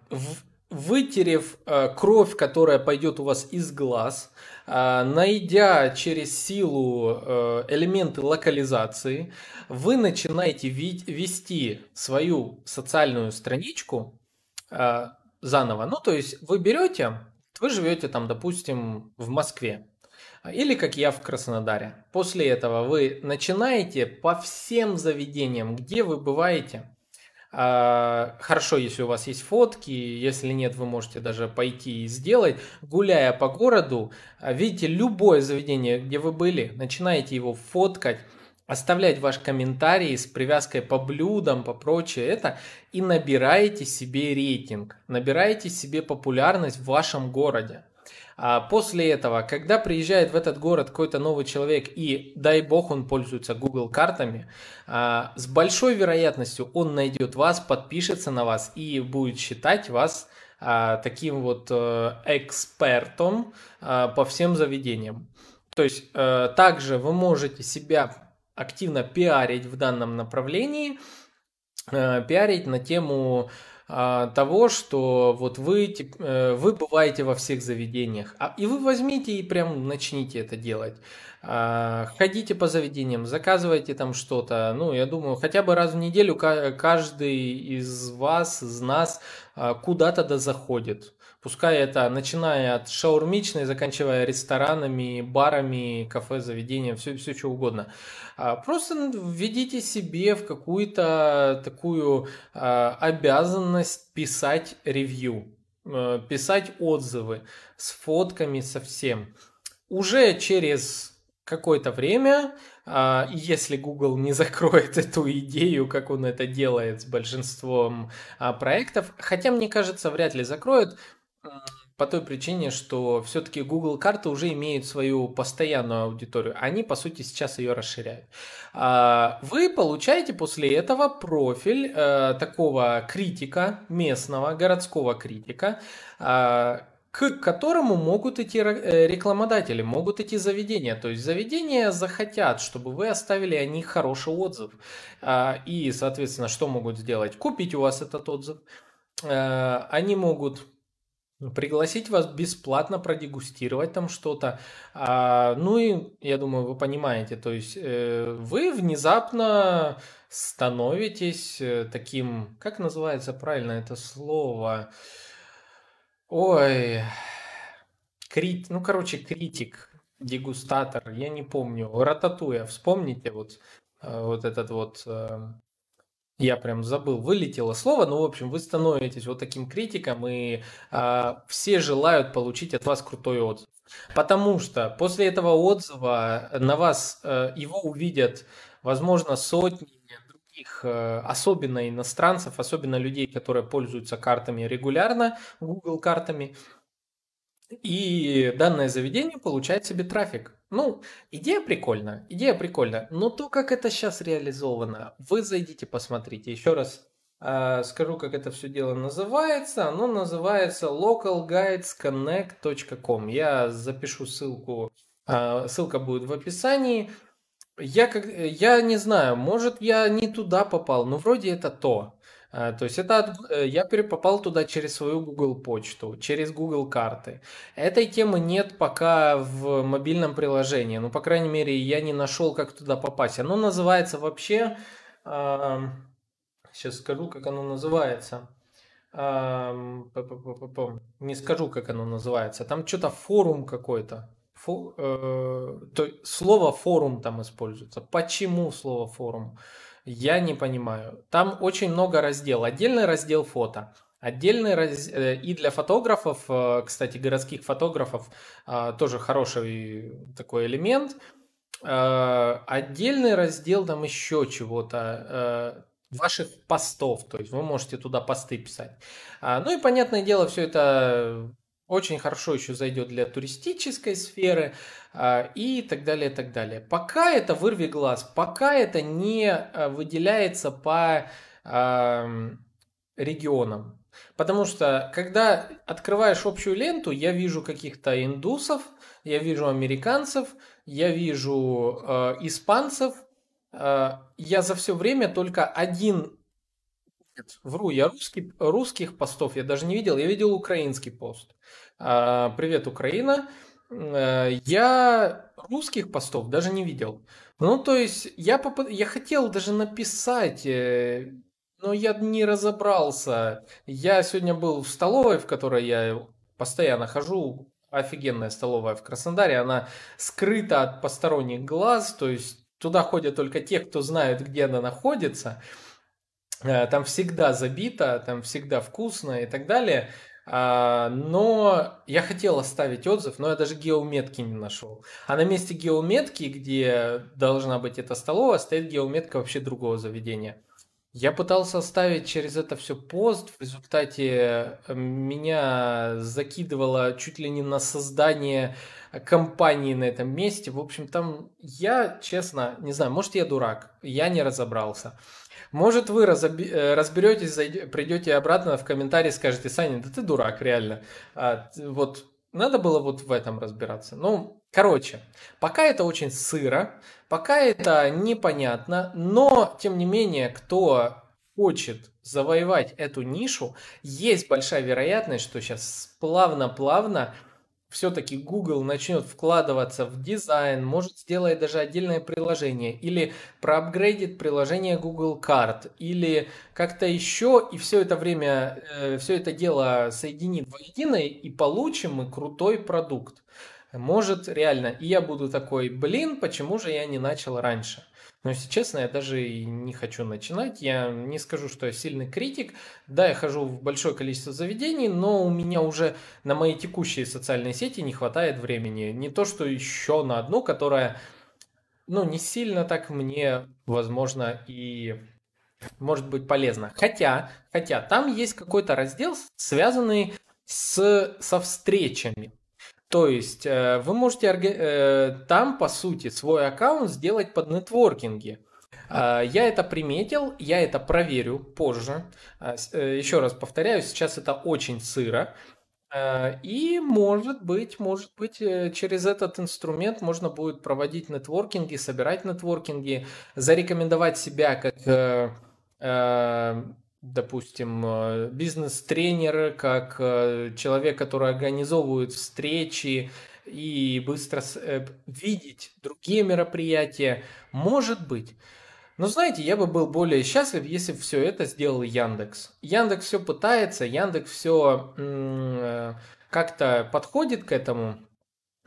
A: вытерев кровь, которая пойдет у вас из глаз, найдя через силу э, элементы локализации, вы начинаете вести свою социальную страничку а, заново. Ну, то есть вы берете, вы живете там, допустим, в Москве. Или как я в Краснодаре. После этого вы начинаете по всем заведениям, где вы бываете, а, хорошо, если у вас есть фотки, если нет, вы можете даже пойти и сделать. Гуляя по городу, а, видите любое заведение, где вы были, начинаете его фоткать, оставлять ваш комментарий с привязкой по блюдам, по прочее это, и набираете себе рейтинг, набираете себе популярность в вашем городе. А после этого, когда приезжает в этот город какой-то новый человек и, дай бог, он пользуется Google картами, а, с большой вероятностью он найдет вас, подпишется на вас и будет считать вас а, таким вот а, экспертом а, по всем заведениям. То есть а, также вы можете себя активно пиарить в данном направлении, а, пиарить на тему того, что вот вы, э, вы бываете во всех заведениях, а, и вы возьмите и прям начните это делать. А, ходите по заведениям, заказывайте там что-то. Ну, я думаю, хотя бы раз в неделю каждый из вас, из нас а, куда-то да заходит. Пускай это начиная от шаурмичной, заканчивая ресторанами, барами, кафе, заведением, все, все что угодно. А, просто введите себе в какую-то такую а, обязанность писать ревью, э, писать отзывы с фотками, со всем. Уже через какое-то время, а, если Google не закроет эту идею, как он это делает с большинством проектов, хотя мне кажется, вряд ли закроет, по той причине, что все-таки Google карты уже имеют свою постоянную аудиторию. Они, по сути, сейчас ее расширяют. А, вы получаете после этого профиль э, такого критика, местного, городского критика, а, к которому могут идти э, рекламодатели, могут идти заведения. То есть заведения захотят, чтобы вы оставили о них хороший отзыв. А, и, соответственно, что могут сделать? Купить у вас этот отзыв. Э, они могут пригласить вас бесплатно продегустировать там что-то. А, ну и, я думаю, вы понимаете, то есть э, вы внезапно становитесь таким, как называется правильно это слово, Ой, крит, ну, короче, критик, дегустатор, я не помню, рататуя, вспомните вот, э, вот этот вот, э, я прям забыл, вылетело слово, но, в общем, вы становитесь вот таким критиком, и а, все желают получить от вас крутой отзыв. Потому что после этого отзыва на вас а, его увидят, возможно, сотни других, э, особенно иностранцев, особенно людей, которые пользуются картами регулярно, Google картами, и данное заведение получает себе трафик. Ну, идея прикольная, идея прикольная, но то, как это сейчас реализовано, вы зайдите, посмотрите. Еще раз э, скажу, как это все дело называется. Оно называется localguidesconnect.com. Я запишу ссылку, э, ссылка будет в описании. Я, как, я не знаю, может я не туда попал, но вроде это то. А, то есть это э, я попал туда через свою Google почту, через Google карты. Этой темы нет пока в мобильном приложении. Ну, по крайней мере, я не нашел, как туда попасть. Оно называется вообще... Сейчас скажу, как оно называется. Не скажу, как оно называется. Там что-то форум какой-то. Фо, э, то, слово форум там используется. Почему слово форум? Я не понимаю. Там очень много разделов. Отдельный раздел фото. Отдельный раз... Э, и для фотографов, э, кстати, городских фотографов, э, тоже хороший такой элемент. Отдельный раздел там еще чего-то ваших постов, то есть вы можете туда посты писать. А, ну и понятное дело, все это очень хорошо еще зайдет для туристической сферы а, и так далее, так далее. Пока это вырви глаз, пока это не а, выделяется по регионам. Потому что, когда открываешь общую ленту, я вижу каких-то индусов, я вижу американцев, я вижу э, испанцев. Э, я за все время только один нет, вру, я русский, русских постов я даже не видел, я видел украинский пост. А, Привет, Украина. Э, я русских постов даже не видел. Ну, то есть, я, поп... я хотел даже написать, э, но я не разобрался. Я сегодня был в столовой, в которой я постоянно хожу. Офигенная столовая в Краснодаре. Она скрыта от посторонних глаз, то есть туда ходят только те, кто знает, где она находится. Э, там всегда забито, там всегда вкусно и так далее. А, но я хотел оставить отзыв, но я даже геометки не нашел. А на месте геометки, где должна быть эта столовая, стоит геометка вообще другого заведения. Я пытался оставить через это все пост, в результате э, меня закидывало чуть ли не на создание компании на этом месте. В общем, там я, честно, не знаю, может я дурак, я не разобрался. Может, вы э, разберетесь, зайдете, придете обратно в комментарии, скажете, Саня, да ты дурак, реально. А, вот надо было вот в этом разбираться. Ну, короче, пока это очень сыро, пока это непонятно, но, тем не менее, кто хочет завоевать эту нишу, есть большая вероятность, что сейчас плавно-плавно все-таки Google начнет вкладываться в дизайн, может сделать даже отдельное приложение, или проапгрейдит приложение Google Card, или как-то еще, и все это время, э, все это дело соединит воедино, и получим мы крутой продукт. Может, реально, и я буду такой, блин, почему же я не начал раньше? Но, если честно, я даже и не хочу начинать. Я не скажу, что я сильный критик. Да, я хожу в большое количество заведений, но у меня уже на мои текущие социальные сети не хватает времени. Не то, что еще на одну, которая, ну, не сильно так мне, возможно, и может быть полезна. Хотя, хотя там есть какой-то раздел, связанный с, со встречами. То есть э, вы можете э, там, по сути, свой аккаунт сделать под нетворкинги. А, я это приметил, я это проверю позже. А, э, Еще раз повторяю, сейчас это очень сыро. А, и может быть, может быть, через этот инструмент можно будет проводить нетворкинги, собирать нетворкинги, зарекомендовать себя как допустим, э, бизнес-тренер, как э, человек, который организовывает встречи и быстро э, видеть другие мероприятия, может быть. Но знаете, я бы был более счастлив, если все это сделал Яндекс. Яндекс все пытается, Яндекс все как-то подходит к этому.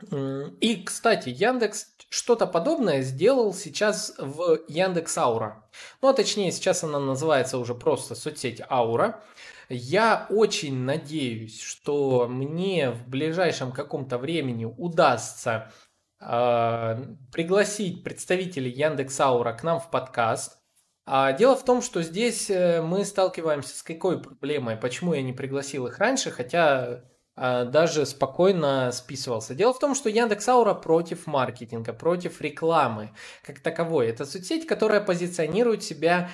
A: И, кстати, Яндекс что-то подобное сделал сейчас в Яндекс Аура. Ну, а точнее, сейчас она называется уже просто соцсеть Аура. Я очень надеюсь, что мне в ближайшем каком-то времени удастся э, пригласить представителей Яндекс Аура к нам в подкаст. А дело в том, что здесь э, мы сталкиваемся с какой проблемой, почему я не пригласил их раньше, хотя даже спокойно списывался. Дело в том, что Яндекс Аура против маркетинга, против рекламы как таковой. Это соцсеть, которая позиционирует себя,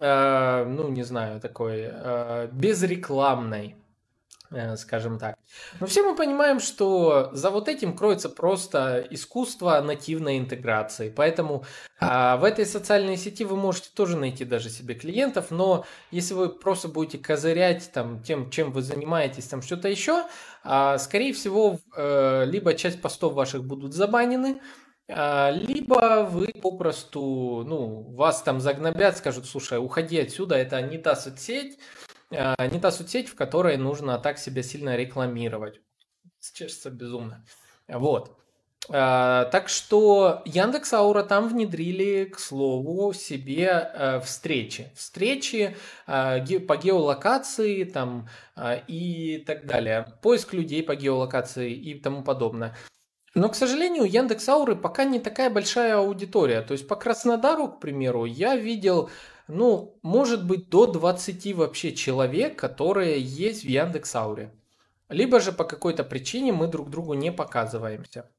A: э, ну не знаю, такой э, безрекламной. Э, скажем так. Но все мы понимаем, что за вот этим кроется просто искусство нативной интеграции. Поэтому а, в этой социальной сети вы можете тоже найти даже себе клиентов, но если вы просто будете козырять там, тем, чем вы занимаетесь, там что-то еще, а, скорее всего, а, либо часть постов ваших будут забанены, а, либо вы попросту, ну, вас там загнобят, скажут, слушай, уходи отсюда, это не та соцсеть, не та соцсеть, в которой нужно так себя сильно рекламировать. Чешется безумно. Вот. А, так что Яндекс Аура там внедрили, к слову, себе э, встречи. Встречи по геолокации там, и так далее. Поиск людей по геолокации и тому подобное. Но, к сожалению, у Яндекс Ауры пока не такая большая аудитория. То есть по Краснодару, к примеру, я видел ну, может быть, до 20 вообще человек, которые есть в Яндекс.Ауре. Либо же по какой-то причине мы друг другу не показываемся.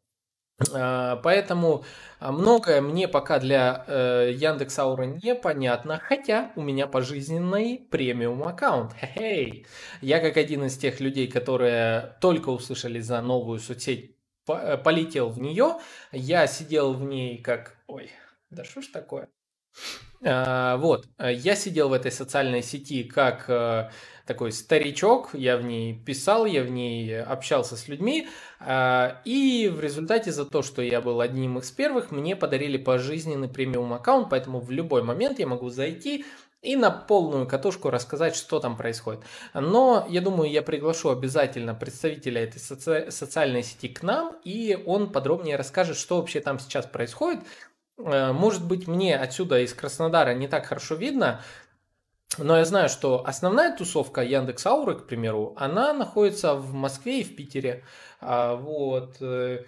A: А, поэтому а, многое мне пока для э, Яндекс Аура непонятно, хотя у меня пожизненный премиум аккаунт. Хе-хей. Я как один из тех людей, которые только услышали за новую соцсеть, э, полетел в нее. Я сидел в ней как... Ой, да что ж такое? А, вот, я сидел в этой социальной сети как э, такой старичок, я в ней писал, я в ней общался с людьми, а, и в результате за то, что я был одним из первых, мне подарили пожизненный премиум аккаунт, поэтому в любой момент я могу зайти и на полную катушку рассказать, что там происходит. Но я думаю, я приглашу обязательно представителя этой соци- социальной сети к нам, и он подробнее расскажет, что вообще там сейчас происходит, Э, может быть, мне отсюда из Краснодара не так хорошо видно, но я знаю, что основная тусовка Яндекс Ауры, к примеру, она находится в Москве и в Питере. А, вот. Э,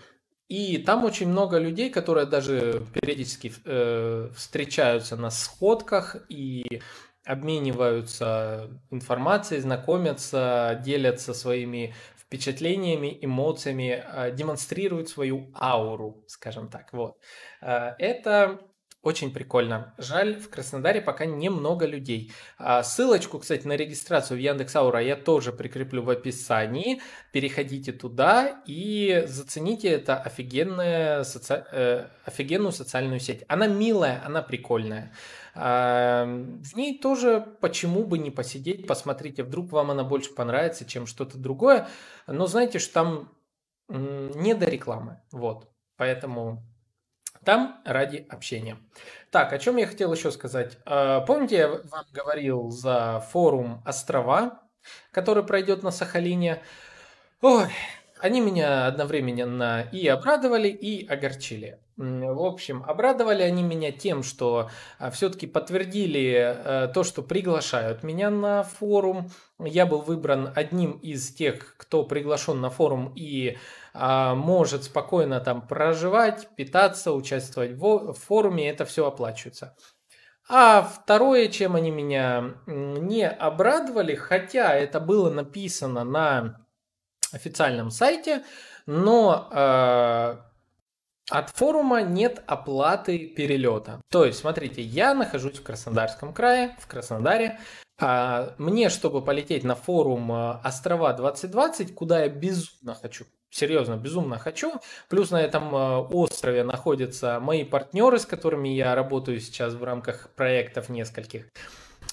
A: и там очень много людей, которые даже периодически э, встречаются на сходках и обмениваются информацией, знакомятся, делятся своими впечатлениями, эмоциями, э, демонстрируют свою ауру, скажем так. Вот. Э, это очень прикольно. Жаль, в Краснодаре пока немного людей. А, ссылочку, кстати, на регистрацию в Яндекс я тоже прикреплю в описании. Переходите туда и зацените это офигенная соци... э, офигенную социальную сеть. Она милая, она прикольная. А, в ней тоже почему бы не посидеть, посмотрите, вдруг вам она больше понравится, чем что-то другое. Но знаете, что там не до рекламы. Вот. Поэтому там ради общения. Так, о чем я хотел еще сказать. А, помните, я вам говорил за форум «Острова», который пройдет на Сахалине? Ой, они меня одновременно и обрадовали, и огорчили. В общем, обрадовали они меня тем, что а, все-таки подтвердили э, то, что приглашают меня на форум. Я был выбран одним из тех, кто приглашен на форум и а, может спокойно там проживать, питаться, участвовать в, в форуме, это все оплачивается. А второе, чем они меня не обрадовали, хотя это было написано на официальном сайте, но э, от форума нет оплаты перелета. То есть, смотрите, я нахожусь в Краснодарском крае, в Краснодаре. А мне, чтобы полететь на форум э, Острова 2020, куда я безумно хочу, серьезно, безумно хочу. Плюс на этом э, острове находятся мои партнеры, с которыми я работаю сейчас в рамках проектов нескольких.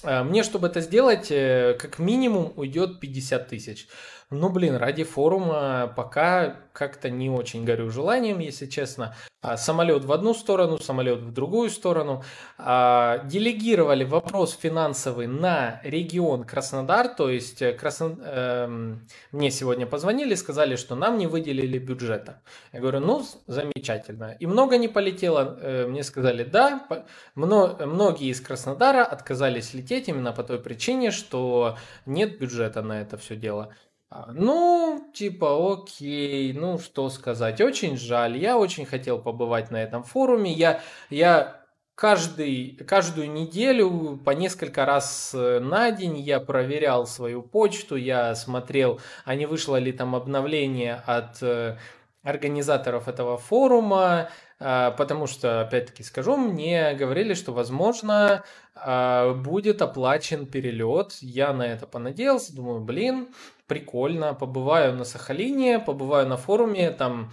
A: Э, мне, чтобы это сделать, как минимум уйдет 50 тысяч. Ну, блин, ради форума пока как-то не очень горю желанием, если честно. А, самолет в одну сторону, самолет в другую сторону. А, делегировали вопрос финансовый на регион Краснодар, то есть э, Красно... эм, мне сегодня позвонили, сказали, что нам не выделили бюджета. Я говорю, ну, замечательно. И много не полетело. Э, мне сказали, да, многие из Краснодара отказались лететь именно по той причине, что нет бюджета на это все дело. А, ну, типа, окей, ну что сказать, очень жаль, я очень хотел побывать на этом форуме, я, я каждый, каждую неделю по несколько раз э, на день я проверял свою почту, я смотрел, а не вышло ли там обновление от э, организаторов этого форума, а, потому что, опять-таки скажу, мне говорили, что, возможно, а, будет оплачен перелет. Я на это понадеялся, думаю, блин, прикольно, побываю на Сахалине, побываю на форуме, там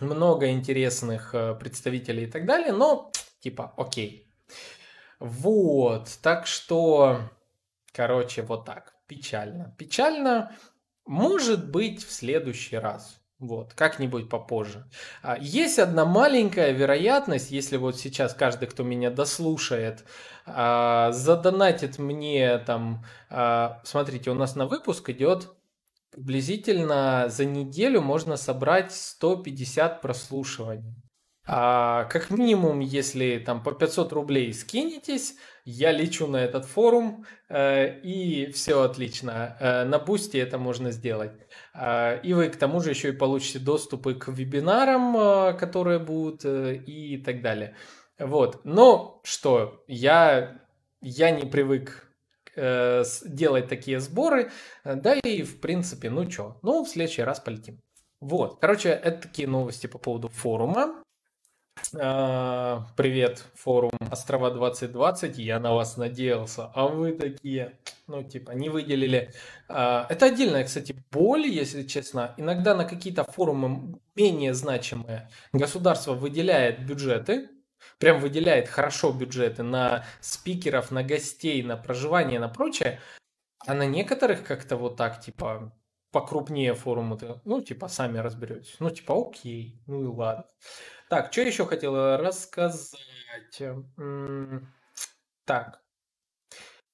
A: много интересных э, представителей и так далее, но типа окей. Вот, так что, короче, вот так, печально. Печально, может быть, в следующий раз. Вот, как-нибудь попозже. А, есть одна маленькая вероятность, если вот сейчас каждый, кто меня дослушает, а, задонатит мне там, а, смотрите, у нас на выпуск идет приблизительно за неделю можно собрать 150 прослушиваний. А, как минимум, если там по 500 рублей скинетесь, я лечу на этот форум, э, и все отлично. Э, на Boosty это можно сделать. Э, и вы к тому же еще и получите доступы к вебинарам, которые будут, и так далее. Вот. Но что, я, я не привык делать такие сборы, да и в принципе, ну что, ну в следующий раз полетим. Вот, короче, это такие новости по поводу форума. А, привет, форум Острова 2020. Я на вас надеялся, а вы такие, ну, типа, не выделили. А, это отдельная, кстати, боль, если честно. Иногда на какие-то форумы менее значимые государство выделяет бюджеты, прям выделяет хорошо бюджеты на спикеров, на гостей, на проживание, на прочее. А на некоторых как-то вот так, типа, покрупнее форумы, ну, типа, сами разберетесь. Ну, типа, окей, ну и ладно. Так, что еще хотела рассказать? Так.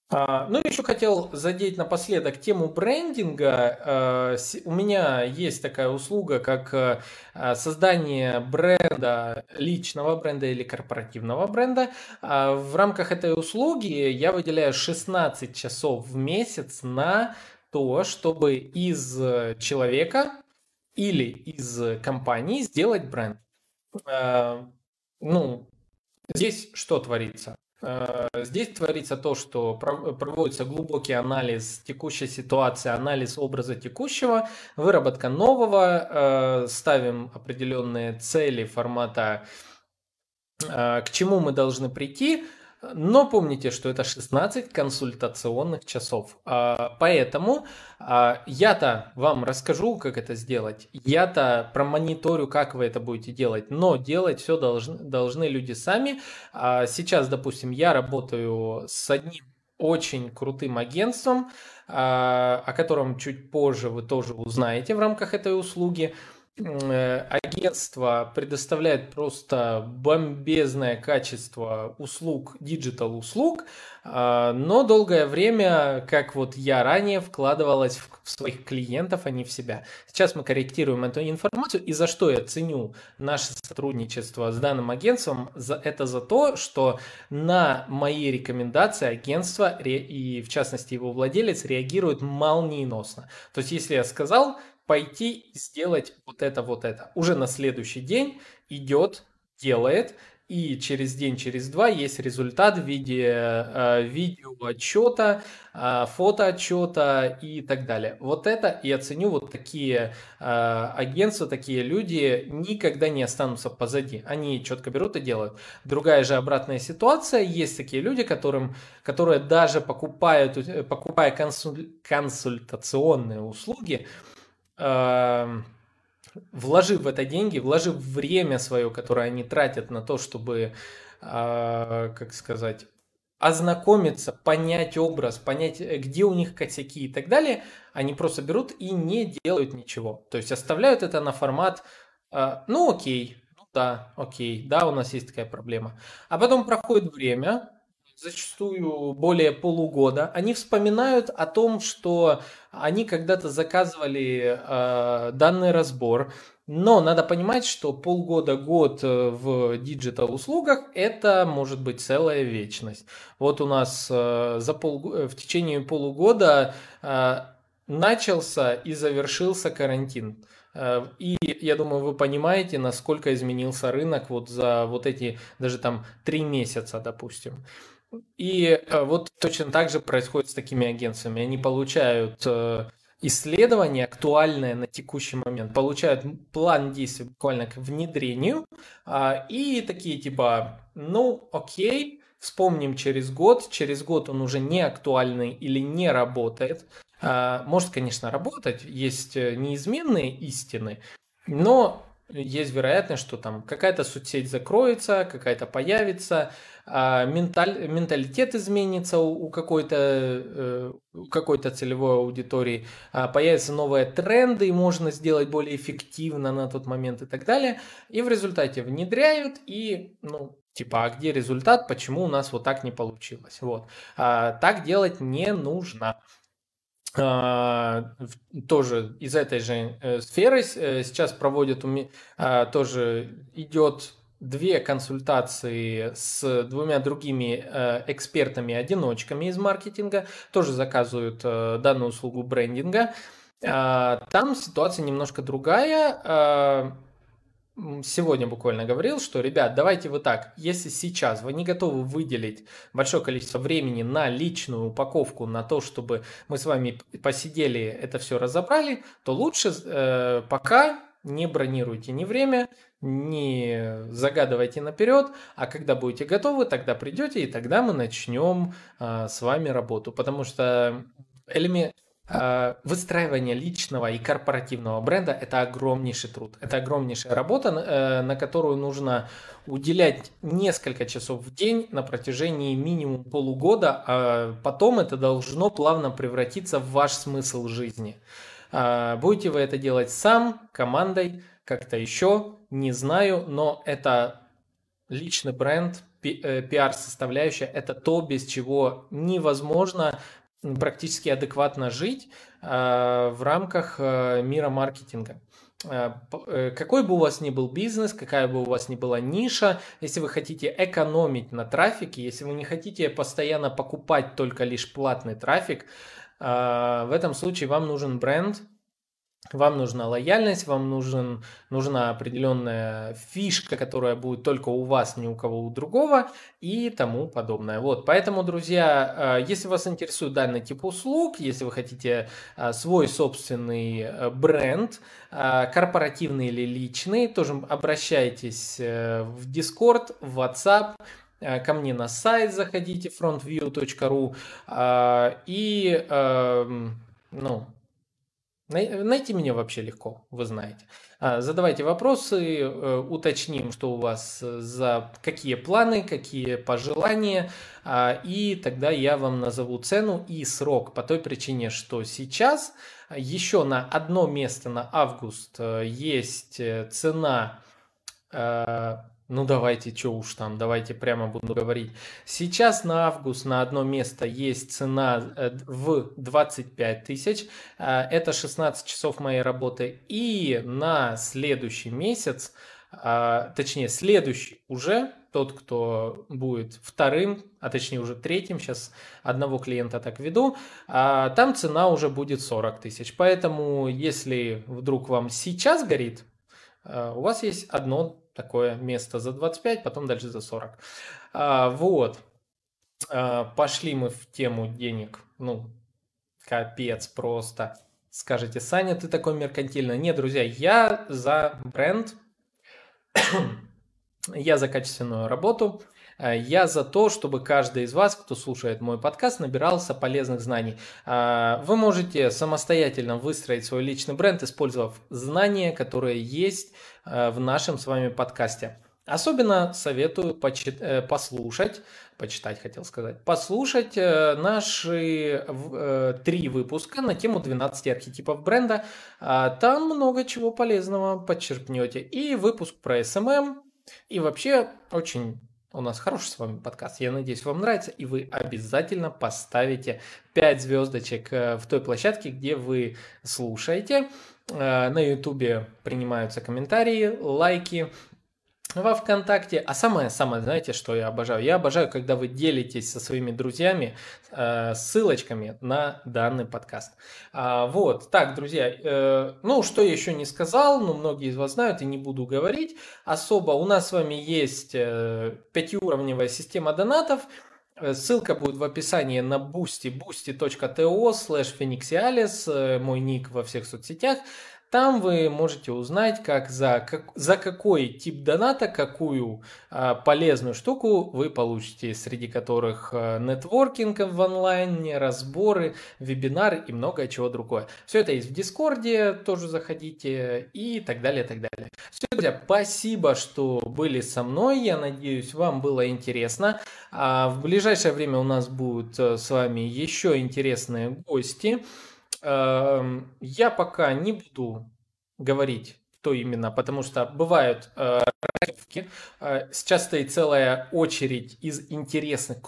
A: А, ну, еще хотел задеть напоследок тему брендинга. А, у меня есть такая услуга, как а, создание бренда, личного бренда или корпоративного бренда. В рамках этой услуги я выделяю 16 часов в месяц на то, чтобы из человека или из компании сделать бренд. Э, ну, здесь что творится? Э, здесь творится то, что проводится глубокий анализ текущей ситуации, анализ образа текущего, выработка нового, э, ставим определенные цели формата, к чему мы должны прийти, но помните, что это 16 консультационных часов. А, поэтому а, я-то вам расскажу, как это сделать. Я-то промониторю, как вы это будете делать. Но делать все должны, должны люди сами. А, сейчас, допустим, я работаю с одним очень крутым агентством, о котором чуть позже вы тоже узнаете в рамках этой услуги. Э, агентство предоставляет просто бомбезное качество услуг, digital услуг, а, но долгое время, как вот я ранее, вкладывалась в своих клиентов, а не в себя. Сейчас мы корректируем эту информацию, и за что я ценю наше сотрудничество с данным агентством, это за то, что на мои рекомендации агентство и, в частности, его владелец реагирует молниеносно. То есть, если я сказал, пойти и сделать вот это, вот это. Уже на следующий день идет, делает, и через день, через два есть результат в виде э, видео отчета, э, фото отчета и так далее. Вот это я ценю, вот такие э, агентства, такие люди никогда не останутся позади. Они четко берут и делают. Другая же обратная ситуация, есть такие люди, которым, которые даже покупают, э, покупая консуль, консультационные услуги, вложив в это деньги, вложив время свое, которое они тратят на то, чтобы, э, как сказать, ознакомиться, понять образ, понять, э, где у них косяки и так далее, они просто берут и не делают ничего. То есть оставляют это на формат, э, ну окей, да, окей, да, у нас есть такая проблема. А потом проходит время, зачастую более полугода, они вспоминают о том, что они когда-то заказывали э, данный разбор, но надо понимать, что полгода-год э, в digital услугах это может быть целая вечность. Вот у нас э, за пол, э, в течение полугода начался и завершился карантин. И я думаю, вы понимаете, насколько изменился рынок вот за вот эти даже там три месяца, допустим. И э, вот точно так же происходит с такими агентствами. Они получают э, исследование актуальное на текущий момент, получают план действий буквально к внедрению, а, и такие типа, ну окей, вспомним через год, через год он уже не актуальный или не работает. А, может, конечно, работать, есть э, неизменные истины, но есть вероятность, что там какая-то соцсеть закроется, какая-то появится, а менталь, менталитет изменится у, у какой-то э, какой-то целевой аудитории, а появятся новые тренды, и можно сделать более эффективно на тот момент и так далее. И в результате внедряют, и, ну, типа, а где результат, почему у нас вот так не получилось? Вот. А, так делать не нужно. А, тоже из этой же э, сферы э, сейчас проводят, а, тоже идет две консультации с двумя другими э, экспертами-одиночками из маркетинга, тоже заказывают данную услугу брендинга. А, там ситуация немножко другая сегодня буквально говорил, что, ребят, давайте вы так, если сейчас вы не готовы выделить большое количество времени на личную упаковку, на то, чтобы мы с вами посидели, это все разобрали, то лучше э, пока не бронируйте ни время, не загадывайте наперед, а когда будете готовы, тогда придете, и тогда мы начнем э, с вами работу. Потому что элемент, а, выстраивание личного и корпоративного бренда – это огромнейший труд, это огромнейшая работа, э, на которую нужно уделять несколько часов в день на протяжении минимум полугода, а потом это должно плавно превратиться в ваш смысл жизни. А, будете вы это делать сам, командой, как-то еще, не знаю, но это личный бренд, э, пиар-составляющая, это то, без чего невозможно практически адекватно жить э, в рамках э, мира маркетинга. Э, какой бы у вас ни был бизнес, какая бы у вас ни была ниша, если вы хотите экономить на трафике, если вы не хотите постоянно покупать только лишь платный трафик, в этом случае вам нужен бренд, вам нужна лояльность, вам нужен, нужна определенная фишка, которая будет только у вас, ни у кого у другого и тому подобное. Вот, поэтому, друзья, э, если вас интересует данный тип услуг, если вы хотите э, свой собственный э, бренд, корпоративный или личный, тоже обращайтесь в Discord, в WhatsApp, ко мне на сайт заходите frontview.ru и эм, ну, Найти меня вообще легко, вы знаете. А, задавайте вопросы, э, уточним, что у вас э, за какие планы, какие пожелания, а, и тогда я вам назову цену и срок по той причине, что сейчас еще на одно место на август э, есть цена ну давайте, что уж там, давайте прямо буду говорить. Сейчас на август на одно место есть цена э, в 25 тысяч. Э, это 16 часов моей работы. И на следующий месяц, э, точнее следующий уже, тот, кто будет вторым, а точнее уже третьим, сейчас одного клиента так веду, там цена уже будет 40 тысяч. Поэтому, если вдруг вам сейчас горит, у вас есть одно такое место за 25, потом дальше за 40. А, вот. А, пошли мы в тему денег. Ну, капец просто. Скажете, Саня, ты такой меркантильный. Нет, друзья, я за бренд, я за качественную работу, я за то, чтобы каждый из вас, кто слушает мой подкаст, набирался полезных знаний. А, вы можете самостоятельно выстроить свой личный бренд, использовав знания, которые есть э, в нашем с вами подкасте. Особенно советую почит, э, послушать, почитать хотел сказать, послушать э, наши э, три выпуска на тему 12 архетипов бренда. Там много чего полезного подчеркнете. И выпуск про SMM, и вообще очень у нас хороший с вами подкаст. Я надеюсь, вам нравится, и вы обязательно поставите 5 звездочек в той площадке, где вы слушаете. На ютубе принимаются комментарии, лайки, во ВКонтакте. А самое-самое, знаете, что я обожаю? Я обожаю, когда вы делитесь со своими друзьями э, ссылочками на данный подкаст. А, вот, так, друзья, э, ну, что я еще не сказал, но многие из вас знают и не буду говорить. Особо у нас с вами есть э, пятиуровневая система донатов. Э, ссылка будет в описании на boosty, boosty.to slash phoenixialis, мой ник во всех соцсетях. Там вы можете узнать, как за, как, за какой тип доната, какую а, полезную штуку вы получите, среди которых а, нетворкинг в онлайне, разборы, вебинары и многое чего другое. Все это есть в Дискорде, тоже заходите и так далее, так далее. Все, друзья, спасибо, что были со мной. Я надеюсь, вам было интересно. А в ближайшее время у нас будут э, с вами еще интересные гости. Эм, я пока не буду говорить, кто именно, потому что бывают э, э, Сейчас стоит целая очередь из интересных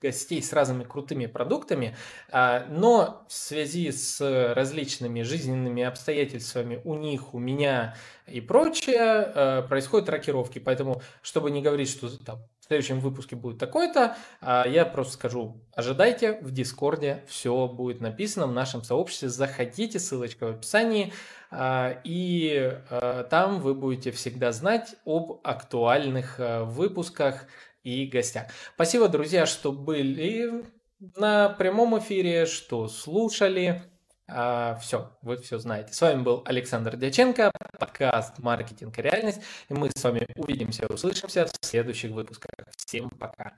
A: гостей с разными крутыми продуктами, э, но в связи с различными жизненными обстоятельствами у них, у меня и прочее, происходят рокировки. Поэтому, чтобы не говорить, что там следующем выпуске будет такой-то. А я просто скажу, ожидайте, в Дискорде все будет написано в нашем сообществе. Заходите, ссылочка в описании. А, и а, там вы будете всегда знать об актуальных выпусках и гостях. Спасибо, друзья, что были на прямом эфире, что слушали. А, все, вы все знаете. С вами был Александр Дяченко, подкаст «Маркетинг и реальность». И мы с вами увидимся, услышимся в следующих выпусках. Всем пока.